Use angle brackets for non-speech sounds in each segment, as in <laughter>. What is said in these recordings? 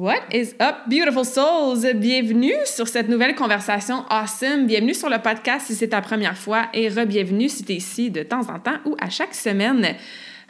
What is up, beautiful souls? Bienvenue sur cette nouvelle conversation awesome. Bienvenue sur le podcast si c'est ta première fois et re-bienvenue si tu es ici de temps en temps ou à chaque semaine.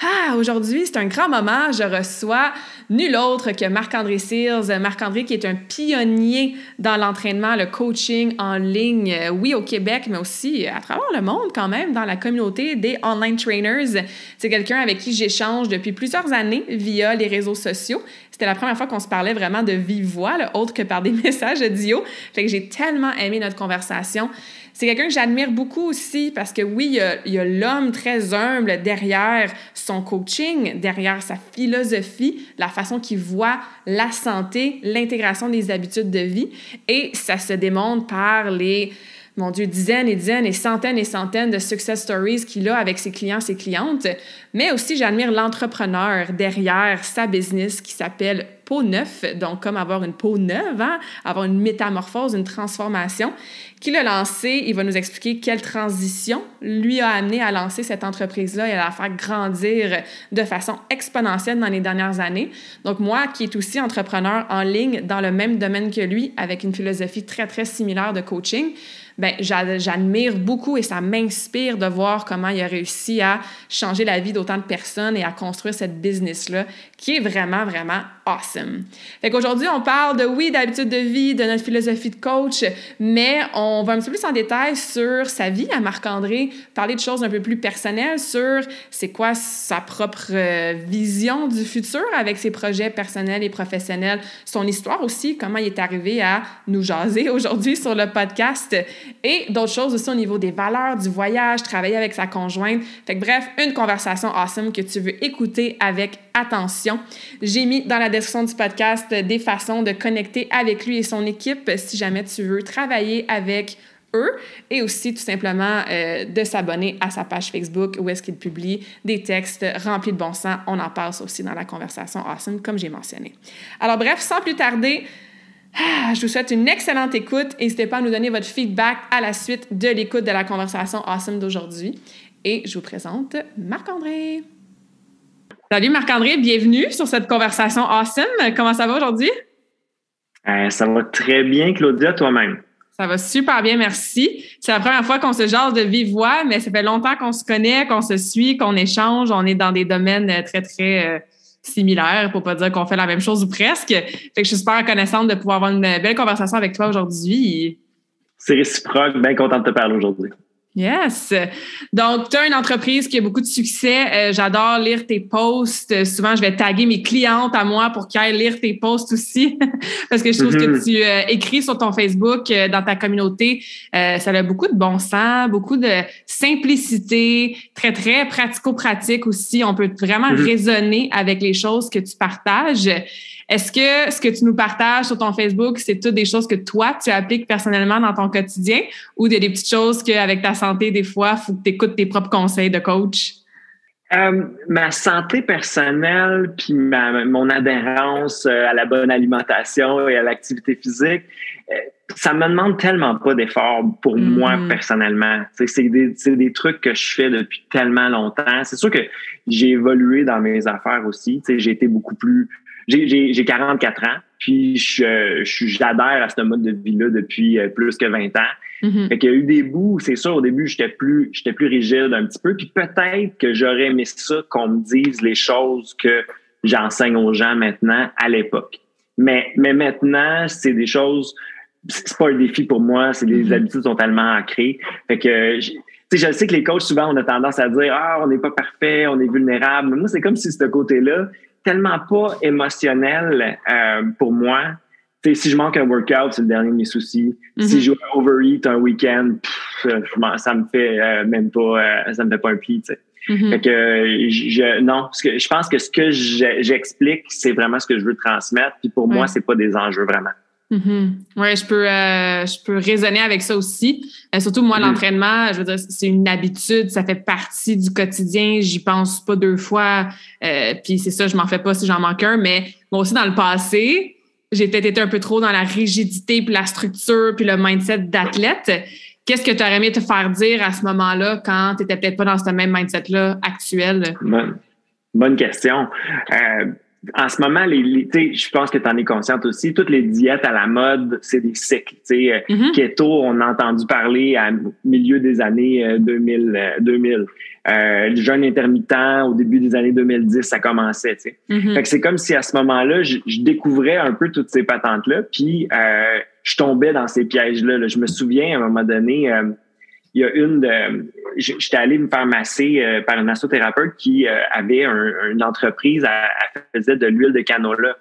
Ah, aujourd'hui, c'est un grand moment. Je reçois nul autre que Marc-André Sears. Marc-André qui est un pionnier dans l'entraînement, le coaching en ligne, oui, au Québec, mais aussi à travers le monde quand même, dans la communauté des online trainers. C'est quelqu'un avec qui j'échange depuis plusieurs années via les réseaux sociaux. C'était la première fois qu'on se parlait vraiment de vive voix, autre que par des <laughs> messages audio. Fait que j'ai tellement aimé notre conversation. C'est quelqu'un que j'admire beaucoup aussi parce que oui, il y a l'homme très humble derrière son coaching, derrière sa philosophie, la façon qu'il voit la santé, l'intégration des habitudes de vie. Et ça se démontre par les mon Dieu, dizaines et dizaines et centaines et centaines de success stories qu'il a avec ses clients, ses clientes. Mais aussi, j'admire l'entrepreneur derrière sa business qui s'appelle Peau Neuf, donc comme avoir une peau neuve, hein? avoir une métamorphose, une transformation. Qui l'a lancé, il va nous expliquer quelle transition lui a amené à lancer cette entreprise-là et à la faire grandir de façon exponentielle dans les dernières années. Donc moi, qui est aussi entrepreneur en ligne dans le même domaine que lui, avec une philosophie très, très similaire de coaching, ben j'admire beaucoup et ça m'inspire de voir comment il a réussi à changer la vie d'autant de personnes et à construire cette business-là qui est vraiment, vraiment awesome. Fait qu'aujourd'hui, on parle de, oui, d'habitude de vie, de notre philosophie de coach, mais on va un petit peu plus en détail sur sa vie à Marc-André, parler de choses un peu plus personnelles sur c'est quoi sa propre euh, vision du futur avec ses projets personnels et professionnels, son histoire aussi, comment il est arrivé à nous jaser <laughs> aujourd'hui sur le podcast et d'autres choses aussi au niveau des valeurs, du voyage, travailler avec sa conjointe. Fait que bref, une conversation awesome que tu veux écouter avec attention. J'ai mis dans la description du podcast des façons de connecter avec lui et son équipe si jamais tu veux travailler avec eux et aussi tout simplement euh, de s'abonner à sa page Facebook où est-ce qu'il publie des textes remplis de bon sens. On en parle aussi dans la conversation awesome comme j'ai mentionné. Alors bref, sans plus tarder, ah, je vous souhaite une excellente écoute. N'hésitez pas à nous donner votre feedback à la suite de l'écoute de la conversation awesome d'aujourd'hui. Et je vous présente Marc-André. Salut Marc-André, bienvenue sur cette conversation awesome. Comment ça va aujourd'hui? Euh, ça va très bien, Claudia, toi-même? Ça va super bien, merci. C'est la première fois qu'on se jase de vive voix, mais ça fait longtemps qu'on se connaît, qu'on se suit, qu'on échange. On est dans des domaines très, très euh, similaires, pour pas dire qu'on fait la même chose ou presque. Fait que je suis super reconnaissante de pouvoir avoir une belle conversation avec toi aujourd'hui. C'est réciproque, bien content de te parler aujourd'hui. Yes. Donc, tu as une entreprise qui a beaucoup de succès. Euh, j'adore lire tes posts. Souvent, je vais taguer mes clientes à moi pour qu'elles lire tes posts aussi, <laughs> parce que je trouve que mm-hmm. tu euh, écris sur ton Facebook, euh, dans ta communauté, ça a beaucoup de bon sens, beaucoup de simplicité, très, très pratico-pratique aussi. On peut vraiment mm-hmm. raisonner avec les choses que tu partages. Est-ce que ce que tu nous partages sur ton Facebook, c'est toutes des choses que toi, tu appliques personnellement dans ton quotidien ou des, des petites choses qu'avec ta santé, des fois, il faut que tu écoutes tes propres conseils de coach? Euh, ma santé personnelle, puis mon adhérence euh, à la bonne alimentation et à l'activité physique, euh, ça me demande tellement pas d'efforts pour mm. moi personnellement. C'est des, des, trucs que je fais depuis tellement longtemps. C'est sûr que j'ai évolué dans mes affaires aussi. J'ai été beaucoup plus j'ai 44 ans, puis je, j'adhère à ce mode de vie-là depuis euh, plus que 20 ans. Mm-hmm. Fait qu'il y a eu des bouts, c'est sûr, au début, j'étais plus, j'étais plus rigide un petit peu, puis peut-être que j'aurais aimé ça qu'on me dise les choses que j'enseigne aux gens maintenant à l'époque. Mais, mais maintenant, c'est des choses, c'est pas un défi pour moi, c'est des mm-hmm. habitudes sont tellement ancrées. Fait que, tu sais, je sais que les coachs, souvent, on a tendance à dire, ah, on n'est pas parfait, on est vulnérable. Mais moi, c'est comme si ce côté-là, tellement pas émotionnel euh, pour moi. si je manque un workout, c'est le dernier de mes soucis. Si mhm. je overeat un week-end, ça me fait même pas, ça me fait pas un pli. Mhm. Fait que je, non, parce que je pense que ce que j'explique, c'est vraiment ce que je veux transmettre. Puis pour moi, c'est pas des enjeux vraiment. Mm Oui, je peux, euh, je peux raisonner avec ça aussi. Euh, surtout moi, mm-hmm. l'entraînement, je veux dire, c'est une habitude, ça fait partie du quotidien. J'y pense pas deux fois. Euh, puis c'est ça, je m'en fais pas si j'en manque un. Mais moi aussi, dans le passé, j'ai peut-être été un peu trop dans la rigidité, puis la structure, puis le mindset d'athlète. Qu'est-ce que tu aurais aimé te faire dire à ce moment-là quand tu n'étais peut-être pas dans ce même mindset-là actuel? Bonne, bonne question en ce moment, les, je pense que tu en es consciente aussi, toutes les diètes à la mode, c'est des cycles. Euh, mm-hmm. Keto, on a entendu parler au milieu des années 2000. 2000. Euh, euh, le jeûne intermittent, au début des années 2010, ça commençait. Mm-hmm. Fait que c'est comme si à ce moment-là, je, découvrais un peu toutes ces patentes-là, puis je tombais dans ces pièges-là. Là. Je me souviens, à un moment donné il y a une de. J'étais allé me faire masser euh, par une massothérapeute qui euh, avait une entreprise, elle, faisait de l'huile de canola.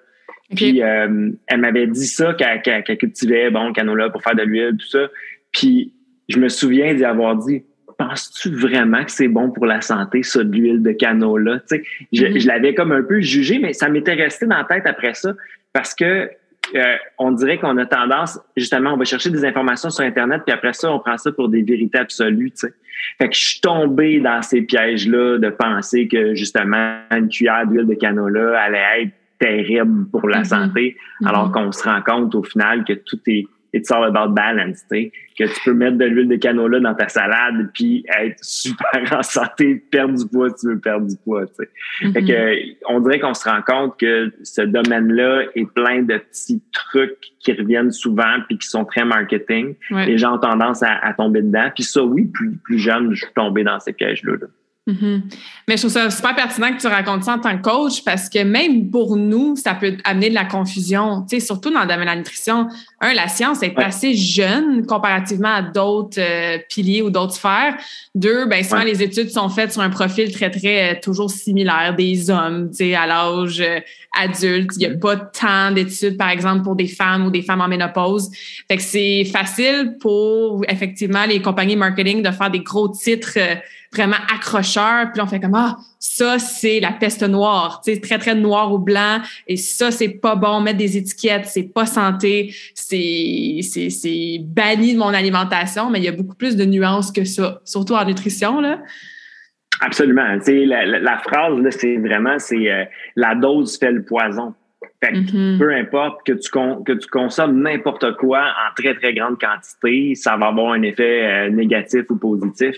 Puis euh, elle m'avait dit ça, qu'elle cultivait bon, canola pour faire de l'huile, tout ça. Puis je me souviens d'y avoir dit Penses-tu vraiment que c'est bon pour la santé, ça, de l'huile de canola? Tu sais, je, mm-hmm. je l'avais comme un peu jugé, mais ça m'était resté dans la tête après ça parce que euh, on dirait qu'on a tendance, justement, on va chercher des informations sur Internet, puis après ça, on prend ça pour des vérités absolues, tu sais. Fait que je suis tombé dans ces pièges-là de penser que, justement, une cuillère d'huile de canola allait être terrible pour la mm-hmm. santé, alors mm-hmm. qu'on se rend compte au final que tout est it's all about balance, tu que tu peux mettre de l'huile de canola dans ta salade puis être super <laughs> en santé, perdre du poids si tu veux perdre du poids, tu sais. Fait que, mm-hmm. on dirait qu'on se rend compte que ce domaine-là est plein de petits trucs qui reviennent souvent puis qui sont très marketing. Les gens ont tendance à, tomber dedans. Puis ça, oui, plus, plus jeune, je suis tombé dans ces pièges-là. là Mm-hmm. Mais je trouve ça super pertinent que tu racontes ça en tant que coach parce que même pour nous, ça peut amener de la confusion. Tu sais, surtout dans le domaine de la nutrition. Un, la science est assez jeune comparativement à d'autres euh, piliers ou d'autres sphères. Deux, ben souvent les études sont faites sur un profil très très euh, toujours similaire des hommes, tu sais, à l'âge euh, adulte. Il n'y a mm-hmm. pas tant d'études, par exemple, pour des femmes ou des femmes en ménopause. Fait que c'est facile pour effectivement les compagnies marketing de faire des gros titres vraiment accrocheur. Puis on fait comme ah ça c'est la peste noire, tu sais très très noir ou blanc. Et ça c'est pas bon. Mettre des étiquettes, c'est pas santé. C'est c'est c'est banni de mon alimentation. Mais il y a beaucoup plus de nuances que ça, surtout en nutrition là. Absolument. Tu sais, la, la, phrase là, c'est vraiment c'est euh, la dose fait le poison. Fait que mm-hmm. peu importe que tu, que tu consommes n'importe quoi en très, très grande quantité, ça va avoir un effet euh, négatif ou positif.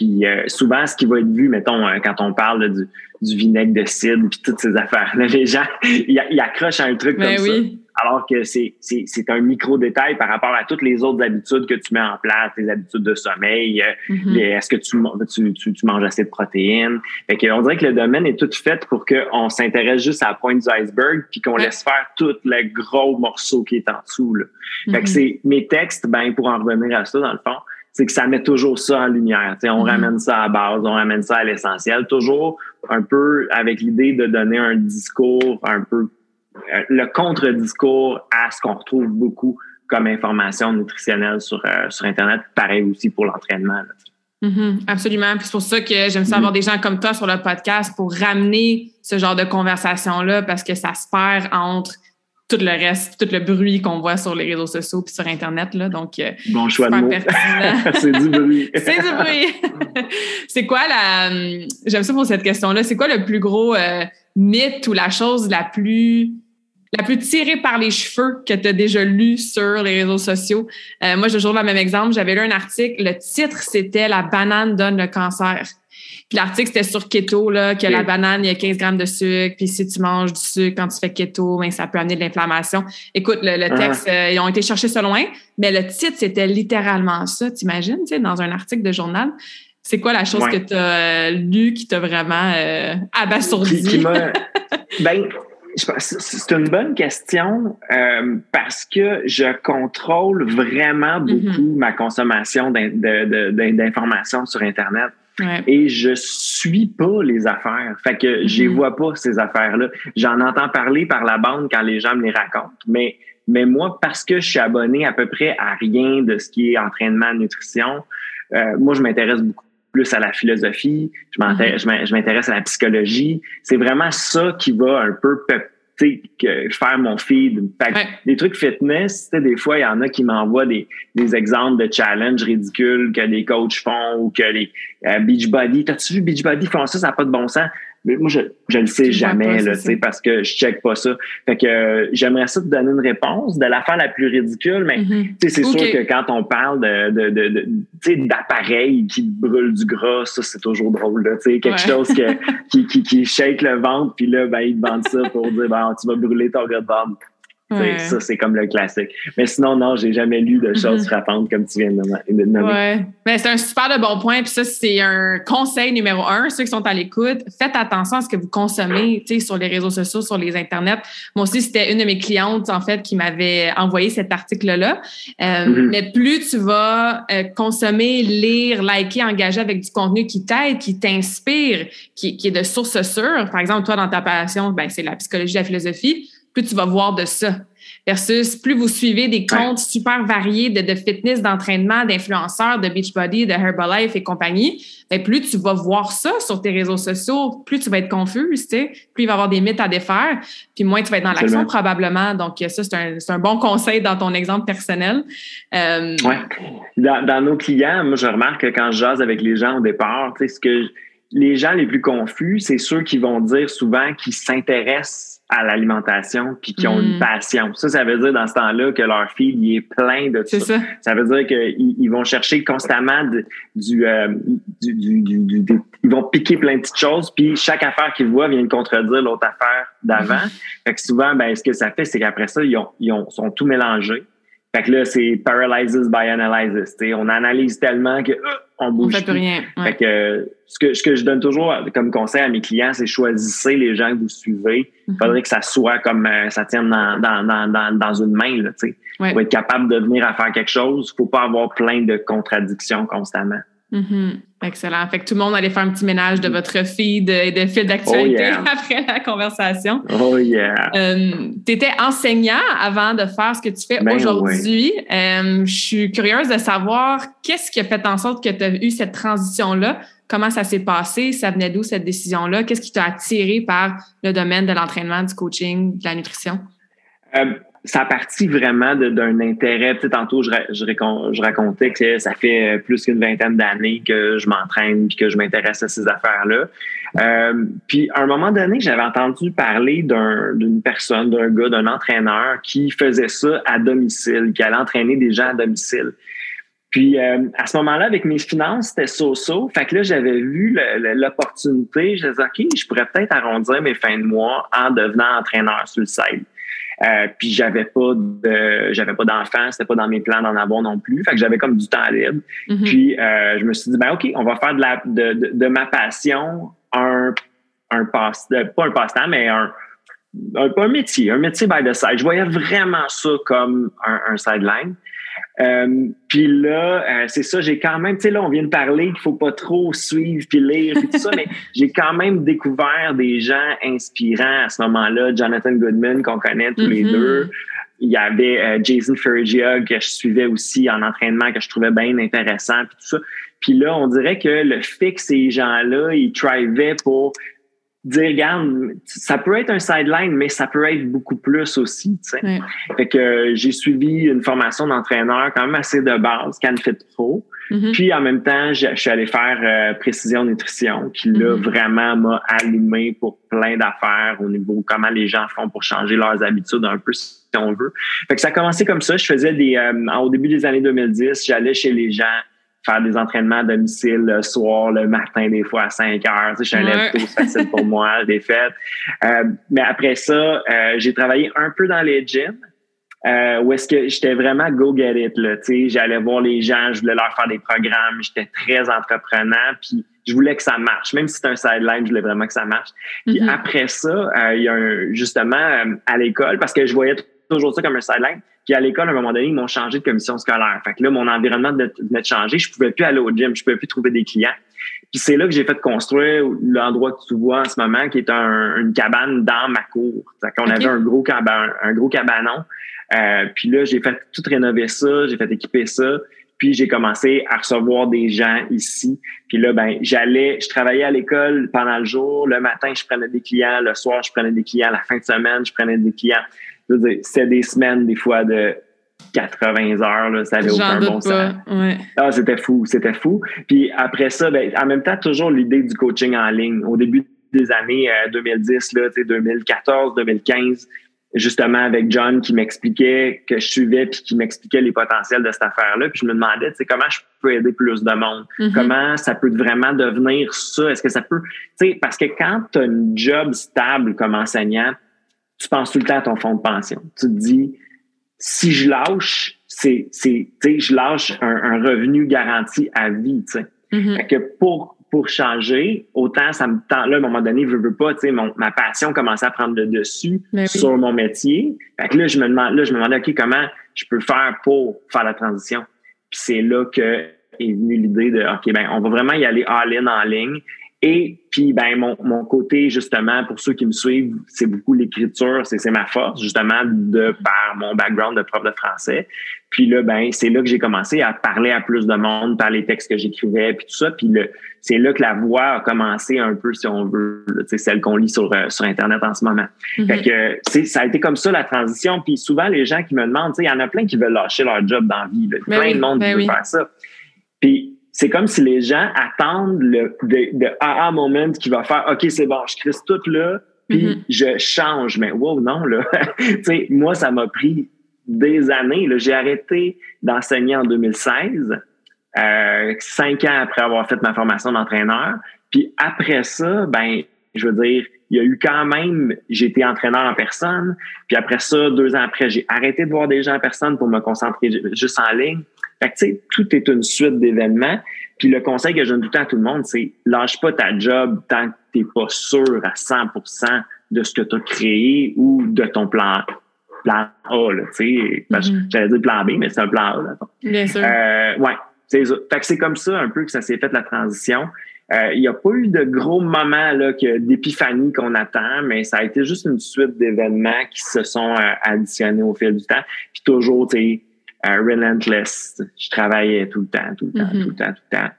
Puis euh, souvent, ce qui va être vu, mettons, euh, quand on parle du, du, vinaigre de cidre puis toutes ces affaires-là, <laughs> les gens, ils, accrochent à un truc ben comme ça. Alors que c'est, c'est, c'est un micro-détail par rapport à toutes les autres habitudes que tu mets en place, tes habitudes de sommeil, euh, mm-hmm. est-ce que tu, tu, tu, manges assez de protéines? Fait que on dirait que le domaine est tout fait pour qu'on s'intéresse juste à la pointe du iceberg puis qu'on laisse faire tout le gros morceau qui est en dessous. Là. Fait que mm-hmm. c'est mes textes, ben pour en revenir à ça, dans le fond, c'est que ça met toujours ça en lumière. on mm-hmm. ramène ça à base, on ramène ça à l'essentiel, toujours un peu avec l'idée de donner un discours un peu euh, le contre-discours à ce qu'on retrouve beaucoup comme information nutritionnelle sur, euh, sur Internet. Pareil aussi pour l'entraînement. Mm-hmm. absolument. Puis c'est pour ça que j'aime ça avoir mm-hmm. des gens comme toi sur le podcast pour ramener ce genre de conversation-là parce que ça se perd entre tout le reste, tout le bruit qu'on voit sur les réseaux sociaux puis sur Internet. Là. Donc, euh, bon choix de mots. <laughs> c'est du bruit. <laughs> c'est du bruit. <laughs> c'est quoi la. J'aime ça pour cette question-là. C'est quoi le plus gros euh, mythe ou la chose la plus la plus tirée par les cheveux que tu as déjà lu sur les réseaux sociaux? Euh, moi, je toujours le même exemple. J'avais lu un article. Le titre, c'était La banane donne le cancer. Puis l'article, c'était sur keto, là, que la banane, il y a 15 grammes de sucre. Puis si tu manges du sucre quand tu fais keto, ben, ça peut amener de l'inflammation. Écoute, le, ah. texte, euh, ils ont été cherchés ça loin, mais le titre, c'était littéralement ça. T'imagines, tu sais, dans un article de journal. C'est quoi la chose que tu as lu qui t'a vraiment euh, abasourdi? <laughs> ben, c'est une bonne question euh, parce que je contrôle vraiment mm-hmm. beaucoup ma consommation d'informations sur Internet. Et je suis pas les affaires. Fait que je mm vois pas ces affaires-là. J'en entends parler par la bande quand les gens me les racontent, mais mais moi, parce que je suis abonné à peu près à rien de ce qui est entraînement, nutrition, euh, moi, je m'intéresse beaucoup plus à la philosophie, je m'intéresse à la psychologie. C'est vraiment ça qui va un peu que faire mon feed. Des trucs fitness, des fois, il y en a qui m'envoient des, des, exemples de challenges ridicules que les coachs font ou que les euh, Beachbody. T'as-tu vu Beachbody font ça? Ça n'a pas de bon sens? Mais moi, je, je le sais jamais, là, parce que je check pas ça. Fait que euh, j'aimerais ça te donner une réponse de l'affaire la plus ridicule, mais mm-hmm. c'est sûr que quand on parle de, de, de, de d'appareils qui brûlent du gras, ça, c'est toujours drôle. Là, quelque chose que, <laughs> qui, qui, qui shake le ventre, puis là, ben, ils te vendent ça pour dire ben, tu vas brûler ton gras de ventre. Ça, c'est comme le classique. Mais sinon, non, j'ai jamais lu de choses mm-hmm. frappantes comme tu viens de nommer. Ouais. Mais c'est un super de bon point. Puis ça, c'est un conseil numéro un. Ceux qui sont à l'écoute, faites attention à ce que vous consommez sur les réseaux sociaux, sur les internets. Moi aussi, c'était une de mes clientes, en fait, qui m'avait envoyé cet article-là. Euh, mm-hmm. Mais plus tu vas euh, consommer, lire, liker, engager avec du contenu qui t'aide, qui t'inspire, qui, qui, est de source sûre. Par exemple, toi, dans ta passion, ben, c'est la psychologie, la philosophie plus tu vas voir de ça. Versus plus vous suivez des comptes super variés de, de fitness, d'entraînement, d'influenceurs, de Beachbody, de Herbalife et compagnie, ben plus tu vas voir ça sur tes réseaux sociaux, plus tu vas être confus, tu sais, plus il va y avoir des mythes à défaire, puis moins tu vas être dans l'action probablement. Donc, ça, c'est un, un, bon conseil dans ton exemple personnel. Euh, oui. Dans, dans, nos clients, moi, je remarque que quand je jase avec les gens au départ, tu sais, ce que les gens les plus confus, c'est ceux qui vont dire souvent qu'ils s'intéressent à l'alimentation puis qui ont une mm. passion. Ça, ça veut dire dans ce temps-là que leur feed il est plein de ça. ça. Ça veut dire qu'ils ils vont chercher constamment euh, du, du, du, du, ils vont piquer plein de petites choses puis chaque affaire qu'ils voient vient de contredire l'autre affaire d'avant. Mm-hmm. <laughs> Fait que souvent, ben ce que ça fait, c'est qu'après ça, ils, ont, ils ont, sont tout mélangés. Fait que là, c'est paralyzes by analysis. On analyse tellement que euh, on bouge. On fait plus rien. Fait que ce que ce que je donne toujours comme conseil à mes clients, c'est choisissez les gens que vous suivez. Il mm-hmm. faudrait que ça soit comme euh, ça tienne dans, dans, dans, dans, une main. Là, sais. Pour être capable de venir à faire quelque chose, il faut pas avoir plein de contradictions constamment. Mm-hmm. Excellent. Fait que tout le monde allait faire un petit ménage de mm. votre feed et de fil d'actualité oh, <laughs> après la conversation. Oh yeah. Euh, tu étais enseignant avant de faire ce que tu fais ben aujourd'hui. Euh, je suis curieuse de savoir qu'est-ce qui a fait en sorte que tu as eu cette transition-là? Comment ça s'est passé? Ça venait d'où cette décision-là? Qu'est-ce qui t'a attiré par le domaine de l'entraînement, du coaching, de la nutrition? Euh, ça partit vraiment d'un intérêt. Tu sais, tantôt, je, je, racontais que ça fait plus qu'une vingtaine d'années que je m'entraîne et que je m'intéresse à ces affaires-là. Euh, puis, à un moment donné, j'avais entendu parler d'une personne, d'un gars, d'un entraîneur qui faisait ça à domicile, qui allait entraîner des gens à domicile. Puis euh, à ce moment-là, avec mes finances, c'était so-so. Fait que là, j'avais vu l'opportunité. Je disais, OK, je pourrais peut-être arrondir mes fins de mois en devenant entraîneur sur le site. Euh, puis j'avais pas de j'avais pas d'enfants, c'était pas dans mes plans d'en avoir non plus. Fait que j'avais comme du temps libre. Mm-hmm. Puis euh, je me suis dit ben OK, on va faire de la de, de, ma passion un un passe pas un passe-temps mais un un, un métier, un métier by the side. Je voyais vraiment ça comme un, un sideline. Euh, puis là, euh, c'est ça, j'ai quand même, tu sais, là, on vient de parler qu'il faut pas trop suivre puis lire puis tout ça, mais <laughs> j'ai quand même découvert des gens inspirants à ce moment-là. Jonathan Goodman, qu'on connaît tous les mm-hmm. deux. Il y avait euh, Jason Ferrigia que je suivais aussi en entraînement, que je trouvais bien intéressant puis tout ça. Puis là, on dirait que le fait que ces gens-là, ils trivaient pour dire, regarde, ça peut être un sideline, mais ça peut être beaucoup plus aussi, tu sais. Fait que euh, j'ai suivi une formation d'entraîneur quand même assez de base, CanFit Pro. Mm-hmm. Puis en même temps, je, suis allé faire euh, précision nutrition, qui là mm-hmm. vraiment m'a allumé pour plein d'affaires au niveau comment les gens font pour changer leurs habitudes un peu si on veut. Fait que ça a commencé comme ça. Je faisais des euh, au début des années 2010, j'allais chez les gens faire des entraînements à domicile le soir, le matin, des fois à 5 heures. Tu sais, je suis un ouais. facile pour moi, <laughs> des fêtes. Euh, mais après ça, euh, j'ai travaillé un peu dans les gyms. Euh, où est-ce que j'étais vraiment go get it là, tu sais, j'allais voir les gens, je voulais leur faire des programmes, j'étais très entreprenant, puis je voulais que ça marche, même si c'est un sideline, je voulais vraiment que ça marche. Puis mm-hmm. après ça, il y a un, justement à l'école, parce que je voyais toujours ça comme un sideline, Puis à l'école, à un moment donné, ils m'ont changé de commission scolaire. Fait que là, mon environnement venait de changer. Je pouvais plus aller au gym, je pouvais plus trouver des clients. Puis c'est là que j'ai fait construire l'endroit que tu vois en ce moment, qui est une cabane dans ma cour. Fait qu'on avait un gros, caban, un gros cabanon. Euh, puis là, j'ai fait tout rénover ça, j'ai fait équiper ça. Puis j'ai commencé à recevoir des gens ici. Puis là, ben, j'allais, je travaillais à l'école pendant le jour. Le matin, je prenais des clients. Le soir, je prenais des clients. La fin de semaine, je prenais des clients. C'était des semaines, des fois, de 80 heures, là, ça avait aucun bon sens. Ah, c'était fou, c'était fou. Puis après ça, ben, en même temps, toujours l'idée du coaching en ligne. Au début des années 2010, là, 2014, 2015, justement avec John qui m'expliquait que je suivais puis qui m'expliquait les potentiels de cette affaire-là. Puis je me demandais, tu sais, comment je peux aider plus de monde? Mm-hmm. Comment ça peut vraiment devenir ça? Est-ce que ça peut, tu sais, parce que quand tu as une job stable comme enseignant, tu penses tout le temps à ton fonds de pension. Tu te dis, si je lâche, c'est, c'est, tu sais, je lâche un, revenu garanti à vie, tu sais. Mm-hmm. Fait que pour pour changer, autant ça me tend, là, à un moment donné, je veux pas, tu sais, ma passion commençait à prendre le dessus ben sur mon métier. Fait que là, je me demande, là, je me demandais, OK, comment je peux faire pour faire la transition? Puis c'est là que est venue l'idée de, OK, ben, on va vraiment y aller all-in en ligne. Et puis, ben, mon, mon côté, justement, pour ceux qui me suivent, c'est beaucoup l'écriture, c'est ma force, justement, de par mon background de prof de français. Puis là, ben, c'est là que j'ai commencé à parler à plus de monde par les textes que j'écrivais, puis tout ça. Puis c'est là que la voix a commencé un peu, si on veut, c'est celle qu'on lit sur, euh, sur Internet en ce moment. Mm-hmm. Fait que, ça a été comme ça, la transition. Puis souvent, les gens qui me demandent, il y en a plein qui veulent lâcher leur job dans la vie. Ben plein de monde qui ben veut faire ça. Puis c'est comme si les gens attendent le de, aha moment qui va faire OK, c'est bon, je crisse tout là, puis mm-hmm. je change. Mais wow, non, là. <laughs> tu sais, moi, ça m'a pris des années. J'ai arrêté d'enseigner en 2016, euh, cinq ans après avoir fait ma formation d'entraîneur. Puis après ça, ben, je veux dire, il y a eu quand même, été entraîneur en personne. Puis après ça, deux ans après, j'ai arrêté de voir des gens en personne pour me concentrer juste en ligne. Fait que, tu sais, tout est une suite d'événements. Puis le conseil que je donne tout le temps à tout le monde, c'est lâche pas ta job tant que t'es pas sûr à 100% de ce que tu as créé ou de ton plan plan A, là, tu sais. Mm-hmm. J'allais dire plan B, mais c'est un plan A, là. Bien sûr. Euh, ouais. Fait que c'est comme ça un peu que ça s'est fait la transition. Euh, il n'y a pas eu de gros moments là, d'épiphanie qu'on attend, mais ça a été juste une suite d'événements qui se sont euh, additionnés au fil du temps. Puis toujours, tu sais, euh, relentless. Je travaillais tout le temps, tout le temps, mm-hmm. tout le temps, tout le temps.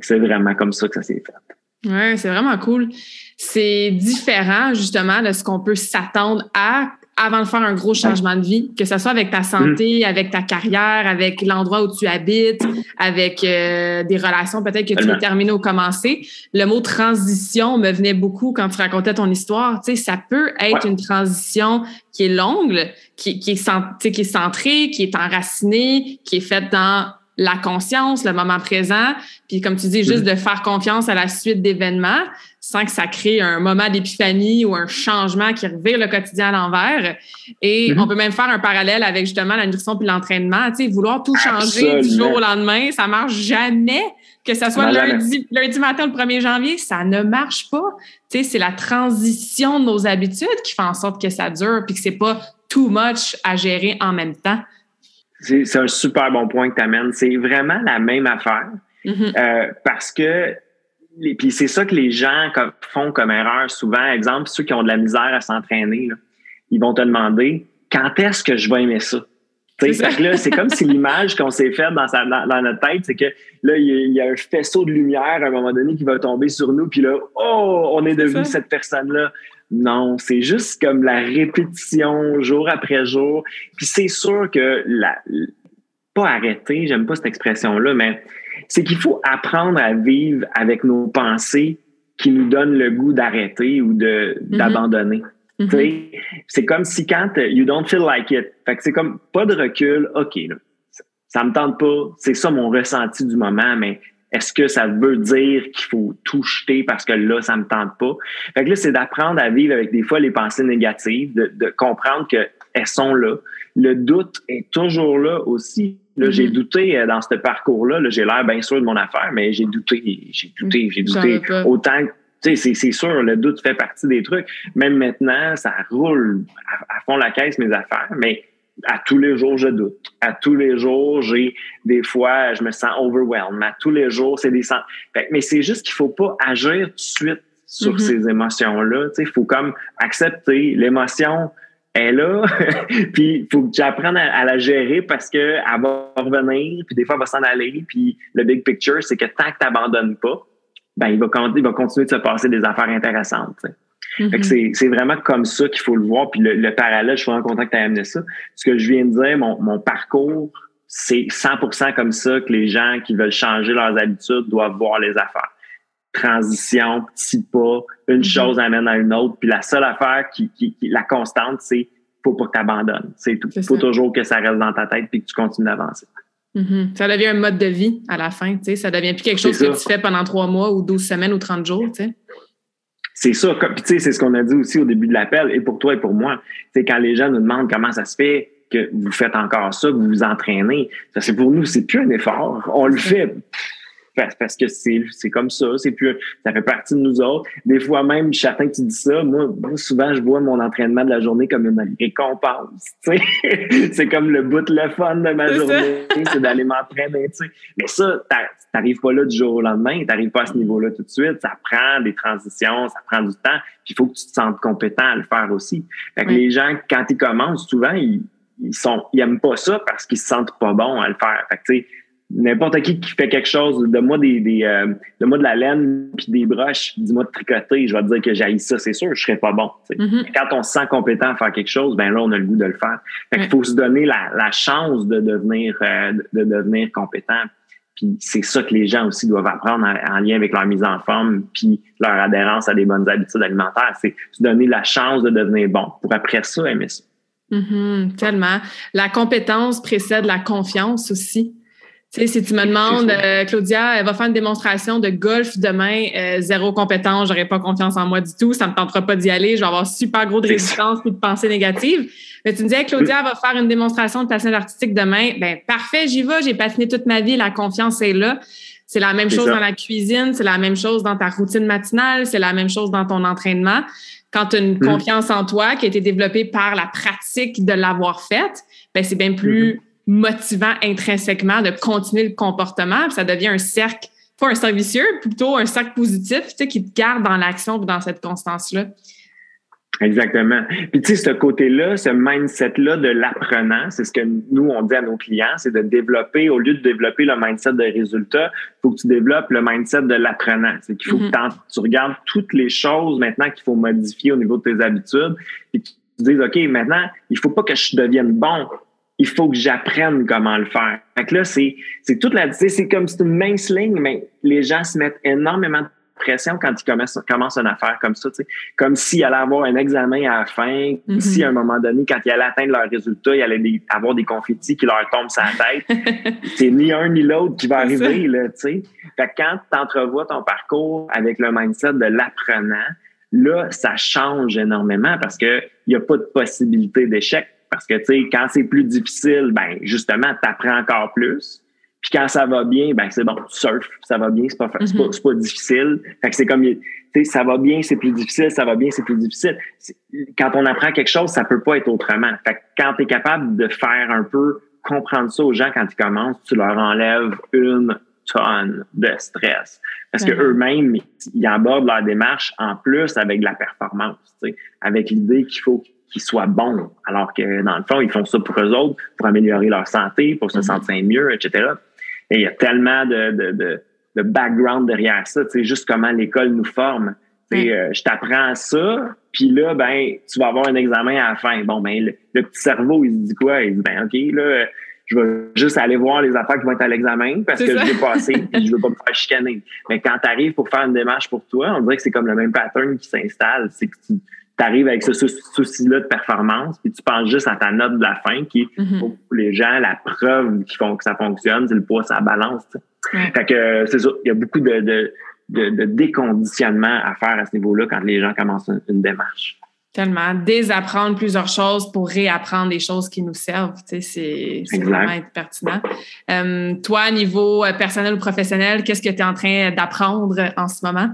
c'est vraiment comme ça que ça s'est fait. Oui, c'est vraiment cool. C'est différent, justement, de ce qu'on peut s'attendre à avant de faire un gros changement de vie, que ce soit avec ta santé, mm. avec ta carrière, avec l'endroit où tu habites, avec euh, des relations peut-être que tu as terminées ou commencé. Le mot transition me venait beaucoup quand tu racontais ton histoire. Tu sais, ça peut être une transition qui est longue, qui, qui, est, qui est centrée, qui est enracinée, qui est faite dans la conscience, le moment présent, puis comme tu dis, juste mm. de faire confiance à la suite d'événements sans que ça crée un moment d'épiphanie ou un changement qui revire le quotidien à l'envers. Et mm-hmm. on peut même faire un parallèle avec justement la nutrition puis l'entraînement. Tu sais, vouloir tout changer du jour au lendemain, ça marche jamais. Que ce soit lundi, lundi matin ou le 1er janvier, ça ne marche pas. Tu sais, c'est la transition de nos habitudes qui fait en sorte que ça dure puis que c'est pas too much à gérer en même temps. C'est un super bon point que tu amènes. C'est vraiment la même affaire. Mm-hmm. Euh, parce que puis c'est ça que les gens font comme erreur souvent. Exemple, ceux qui ont de la misère à s'entraîner, ils vont te demander quand est-ce que je vais aimer ça? C'est comme si l'image qu'on s'est faite dans, dans, notre tête, c'est que là, il y, a, un faisceau de lumière à un moment donné qui va tomber sur nous, puis là, oh, on est devenu cette personne-là. Non, c'est juste comme la répétition jour après jour. Puis c'est sûr que la, pas arrêter, j'aime pas cette expression-là, mais c'est qu'il faut apprendre à vivre avec nos pensées qui nous donnent le goût d'arrêter ou de mm-hmm. d'abandonner. Mm-hmm. C'est comme si quand you don't feel like it, fait que c'est comme pas de recul, ok, là, ça me tente pas, c'est ça mon ressenti du moment, mais est-ce que ça veut dire qu'il faut tout jeter parce que là, ça me tente pas? Fait que là, c'est d'apprendre à vivre avec des fois les pensées négatives, de, de comprendre qu'elles sont là. Le doute est toujours là aussi. Là, j'ai mm-hmm. douté euh, dans ce parcours-là. j'ai l'air bien sûr de mon affaire, mais j'ai douté, j'ai douté, j'ai douté. Autant tu sais, c'est sûr, le doute fait partie des trucs. Même maintenant, ça roule à, fond la caisse, mes affaires. Mais à tous les jours, je doute. À tous les jours, j'ai des fois, je me sens overwhelmed. À tous les jours, c'est des sens. Mais c'est juste qu'il faut pas agir tout de suite sur mm-hmm. ces émotions-là. Il faut comme accepter l'émotion est là, <laughs> puis il faut que tu apprennes à, la gérer parce qu'elle va revenir, puis des fois, elle va s'en aller, puis le big picture, c'est que tant que tu n'abandonnes pas, ben, il va, il va continuer de se passer des affaires intéressantes. Mm-hmm. c'est vraiment comme ça qu'il faut le voir. Puis le, parallèle, je suis en tu as amené ça. Ce que je viens de dire, mon, mon parcours, c'est 100% comme ça que les gens qui veulent changer leurs habitudes doivent voir les affaires. Transition, petit pas, une mm-hmm. chose amène à une autre. Puis la seule affaire qui, qui, la constante, c'est faut pas que tu abandonnes. C'est tout. Il faut toujours que ça reste dans ta tête puis que tu continues d'avancer. Mm-hmm. Ça devient un mode de vie à la fin. sais Ça devient plus quelque chose que tu fais pendant trois mois ou 12 semaines ou 30 jours. sais c'est ça. Puis, tu sais, c'est ce qu'on a dit aussi au début de l'appel, et pour toi et pour moi. C'est quand les gens nous demandent comment ça se fait que vous faites encore ça, que vous vous entraînez. Ça, c'est pour nous, c'est plus un effort. On le fait parce que c'est, c'est comme ça, c'est plus, ça fait partie de nous autres. Des fois même, je certain que tu dis ça, moi, souvent, je vois mon entraînement de la journée comme une récompense. <laughs> c'est comme le bout de le fun de ma journée, c'est d'aller m'entraîner. Mais ça, t'arrives pas là du jour au lendemain, t'arrives pas à ce niveau-là tout de suite. Ça prend des transitions, ça prend du temps. Puis il faut que tu te sentes compétent à le faire aussi. Fait que les gens, quand ils commencent, souvent, ils, ils sont, ils aiment pas ça parce qu'ils se sentent pas bons à le faire. Fait que, tu sais, n'importe qui qui fait quelque chose, de moi des, des euh, de moi de la laine puis des broches, dis-moi de tricoter, je vais te dire que j'aille ça, c'est sûr, je serais pas bon. Mm-hmm. Quand on se sent compétent à faire quelque chose, ben là on a le goût de le faire. Fait Il faut se donner la, la chance de devenir euh, de devenir compétent. Puis c'est ça que les gens aussi doivent apprendre en, lien avec leur mise en forme puis leur adhérence à des bonnes habitudes alimentaires, c'est se donner la chance de devenir bon pour après ça aimer ça. Mm-hmm. tellement. La compétence précède la confiance aussi. Tu sais, si tu me demandes, euh, Claudia, elle va faire une démonstration de golf demain, euh, zéro compétence, j'aurai pas confiance en moi du tout, ça me tentera pas d'y aller, je vais avoir super gros de résistance et de pensée négative. Mais tu me disais, Claudia va faire une démonstration de patinage artistique demain, ben parfait, j'y vais, j'ai patiné toute ma vie, la confiance est là. C'est la même chose dans la cuisine, c'est la même chose dans ta routine matinale, c'est la même chose dans ton entraînement. Quand tu as une mm. confiance en toi qui a été développée par la pratique de l'avoir faite, ben c'est bien plus mm-hmm motivant intrinsèquement de continuer le comportement. Puis ça devient un cercle, pas un cercle vicieux, plutôt un cercle positif tu sais, qui te garde dans l'action dans cette constance-là. Exactement. Puis tu sais, ce côté-là, ce mindset-là de l'apprenant, c'est ce que nous, on dit à nos clients, c'est de développer, au lieu de développer le mindset de résultat, il faut que tu développes le mindset de l'apprenant. C'est qu'il faut que mm-hmm. tu regardes toutes les choses maintenant qu'il faut modifier au niveau de tes habitudes, puis tu te dises, OK, maintenant, il faut pas que je devienne bon, il faut que j'apprenne comment le faire. Fait que là, c'est, c'est toute la, c'est comme c'est une mince ligne, mais les gens se mettent énormément de pression quand ils commencent, commencent une affaire comme ça, sais. Comme s'il allait avoir un examen à la fin, mm-hmm. si à un moment donné, quand ils allaient atteindre leur résultat, il allait avoir des confettis qui leur tombent sur la tête. <laughs> c'est ni un ni l'autre qui va arriver, là, tu sais. Fait que quand tu entrevois ton parcours avec le mindset de l'apprenant, là, ça change énormément parce que il n'y a pas de possibilité d'échec parce que, tu sais, quand c'est plus difficile, ben justement, tu apprends encore plus. Puis quand ça va bien, ben c'est bon, tu surfes, ça va bien, c'est pas, c'est pas, mm-hmm. pas, difficile. Fait que c'est comme, tu sais, ça va bien, c'est plus difficile, ça va bien, c'est plus difficile. Quand on apprend quelque chose, ça peut pas être autrement. Fait que quand tu es capable de faire un peu comprendre ça aux gens quand ils commencent, tu leur enlèves une tonne de stress. Parce que eux-mêmes, ils abordent leur démarche en plus avec de la performance, avec l'idée qu'il faut qu'ils soient bons. Alors que dans le fond, ils font ça pour eux autres, pour améliorer leur santé, pour se mm-hmm. sentir mieux, etc. Et il y a tellement de, de, de, de background derrière ça, tu sais, juste comment l'école nous forme. Euh, je t'apprends ça, puis là, ben, tu vas avoir un examen à la fin. Bon, ben, le, petit cerveau, il se dit quoi? Il dit, ben, OK, là, je vais juste aller voir les affaires qui vont être à l'examen parce que je vais passer et je veux pas me faire chicaner. Mais quand tu arrives pour faire une démarche pour toi, on dirait que c'est comme le même pattern qui s'installe. C'est que tu, tu arrives avec ce souci-là de performance, puis tu penses juste à ta note de la fin, qui est mm-hmm. pour les gens la preuve qui font que ça fonctionne, c'est le poids, ça balance. Fait que c'est ça, il y a beaucoup de, de, de, déconditionnement à faire à ce niveau-là quand les gens commencent une, démarche. Tellement. Désapprendre plusieurs choses pour réapprendre des choses qui nous servent. Tu sais, c'est vraiment pertinent. Euh, toi, niveau euh, personnel ou professionnel, qu'est-ce que tu es en train d'apprendre en ce moment?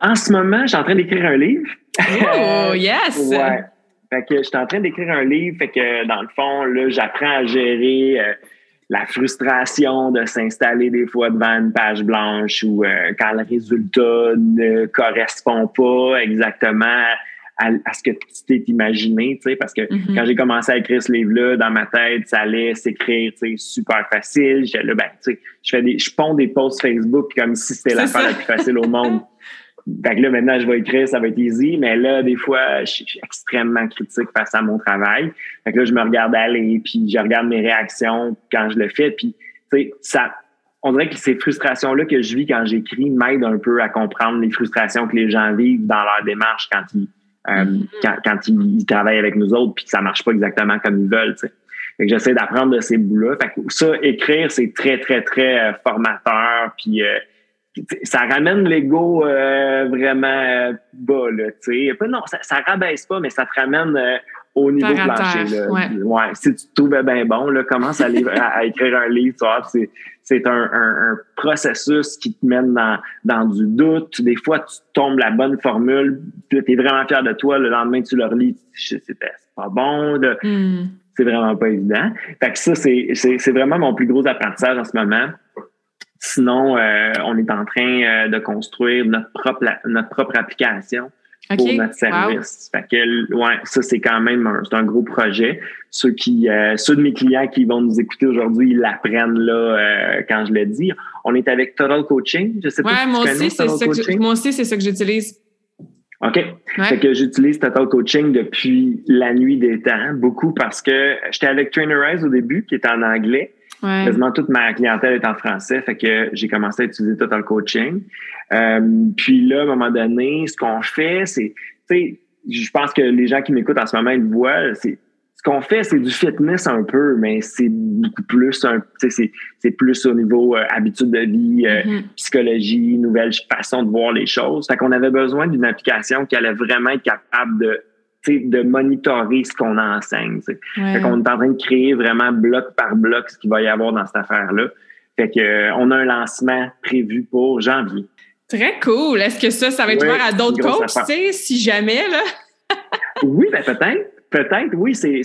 En ce moment, je suis en train d'écrire un livre. Oh, <laughs> yes! ouais. Fait que j'étais en train d'écrire un livre, fait que dans le fond, là, j'apprends à gérer euh, la frustration de s'installer des fois devant une page blanche ou euh, quand le résultat ne correspond pas exactement à, ce que tu t'es imaginé, tu sais, parce que Mhm. quand j'ai commencé à écrire ce livre-là, dans ma tête, ça allait s'écrire, tu sais, super facile. J'ai là, ben, tu sais, je fais des, je ponds des posts Facebook comme si c'était l'affaire la plus facile au monde. <laughs> Fait que là, maintenant, je vais écrire, ça va être easy, mais là, des fois, je suis extrêmement critique face à mon travail. Fait que là, je me regarde aller, puis je regarde mes réactions quand je le fais, puis, tu sais, ça, on dirait que ces frustrations-là que je vis quand j'écris m'aident un peu à comprendre les frustrations que les gens vivent dans leur démarche quand ils, euh, Mhm. quand, quand ils, ils travaillent avec nous autres, puis que ça marche pas exactement comme ils veulent, tu sais. Fait que j'essaie d'apprendre de ces bouts-là. Fait que ça, écrire, c'est très, très, très euh, formateur, puis euh, ça ramène l'ego euh, vraiment euh, bas, là, tu sais. Non, ça, ça rabaisse pas, mais ça te ramène euh, au niveau Terre plancher, terre, là. ouais. Si tu te trouvais bien bon, là, commence à, à, à écrire un livre, tu vois, c'est, c'est un, un- un processus qui te mène dans, dans du doute. Des fois, tu tombes la bonne formule, tu es vraiment fier de toi, le lendemain, tu le relis, c'était c'est pas bon, là Hmm. c'est vraiment pas évident. Fait que ça, c'est, c'est, c'est vraiment mon plus gros apprentissage en ce moment. Sinon, euh, on est en train euh, de construire notre propre, notre propre application pour notre Wow. service. Fait que, ouais, ça, c'est quand même un, c'est un gros projet. Ceux qui, euh, ceux de mes clients qui vont nous écouter aujourd'hui, ils l'apprennent là euh, quand je le dis. On est avec Total Coaching. Je sais pas si tu moi aussi, Total ça que je- Coaching. moi aussi, c'est ça que j'utilise. OK. Ouais. Fait que j'utilise Total Coaching depuis la nuit des temps, beaucoup parce que j'étais avec Trainerize au début, qui était en anglais. Ouais. Quasiment toute ma clientèle est en français, fait que j'ai commencé à utiliser Total Coaching. Euh, puis là, à un moment donné, ce qu'on fait, c'est, tu sais, je pense que les gens qui m'écoutent en ce moment, ils le voient, c'est ce qu'on fait, c'est du fitness un peu, mais c'est beaucoup plus, un, tu sais, c'est, c'est plus au niveau euh, habitude de vie, euh, Mhm. psychologie, nouvelle façon de voir les choses. Fait qu'on avait besoin d'une application qui allait vraiment être capable de, de monitorer ce qu'on enseigne. Ouais. Fait qu'on est en train de créer vraiment bloc par bloc ce qu'il va y avoir dans cette affaire-là. Fait que euh, on a un lancement prévu pour janvier. Très cool. Est-ce que ça, ça va être Ouais, ouvert à d'autres coachs, tu affaire. sais, si jamais, là? <laughs> Oui, ben peut-être. Peut-être, oui, c'est,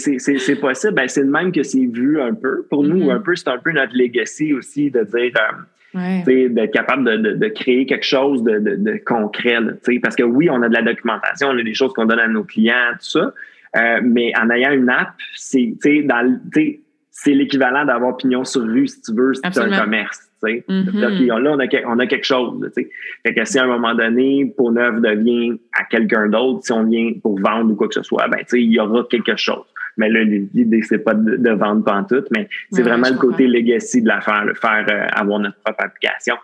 possible. Ben, c'est le même que c'est vu un peu. Pour nous, Mhm. un peu, c'est un peu notre legacy aussi de dire euh, Ouais. d'être capable de, de, de créer quelque chose de, de, concret. là, parce que oui, on a de la documentation, on a des choses qu'on donne à nos clients, tout ça. Euh, mais en ayant une app, c'est l'équivalent d'avoir pignon sur rue, si tu veux, si tu as un commerce. Tu sais. Mhm. OK, là, on a, on a quelque chose. tu sais. Fait que si à un moment donné, Peau Neuf devient à quelqu'un d'autre, si on vient pour vendre ou quoi que ce soit, ben, tu sais, il y aura quelque chose. Mais là, l'idée, c'est pas de, de vendre pantoute, mais c'est Ouais, vraiment le côté legacy de l'affaire, le faire euh, avoir notre propre application.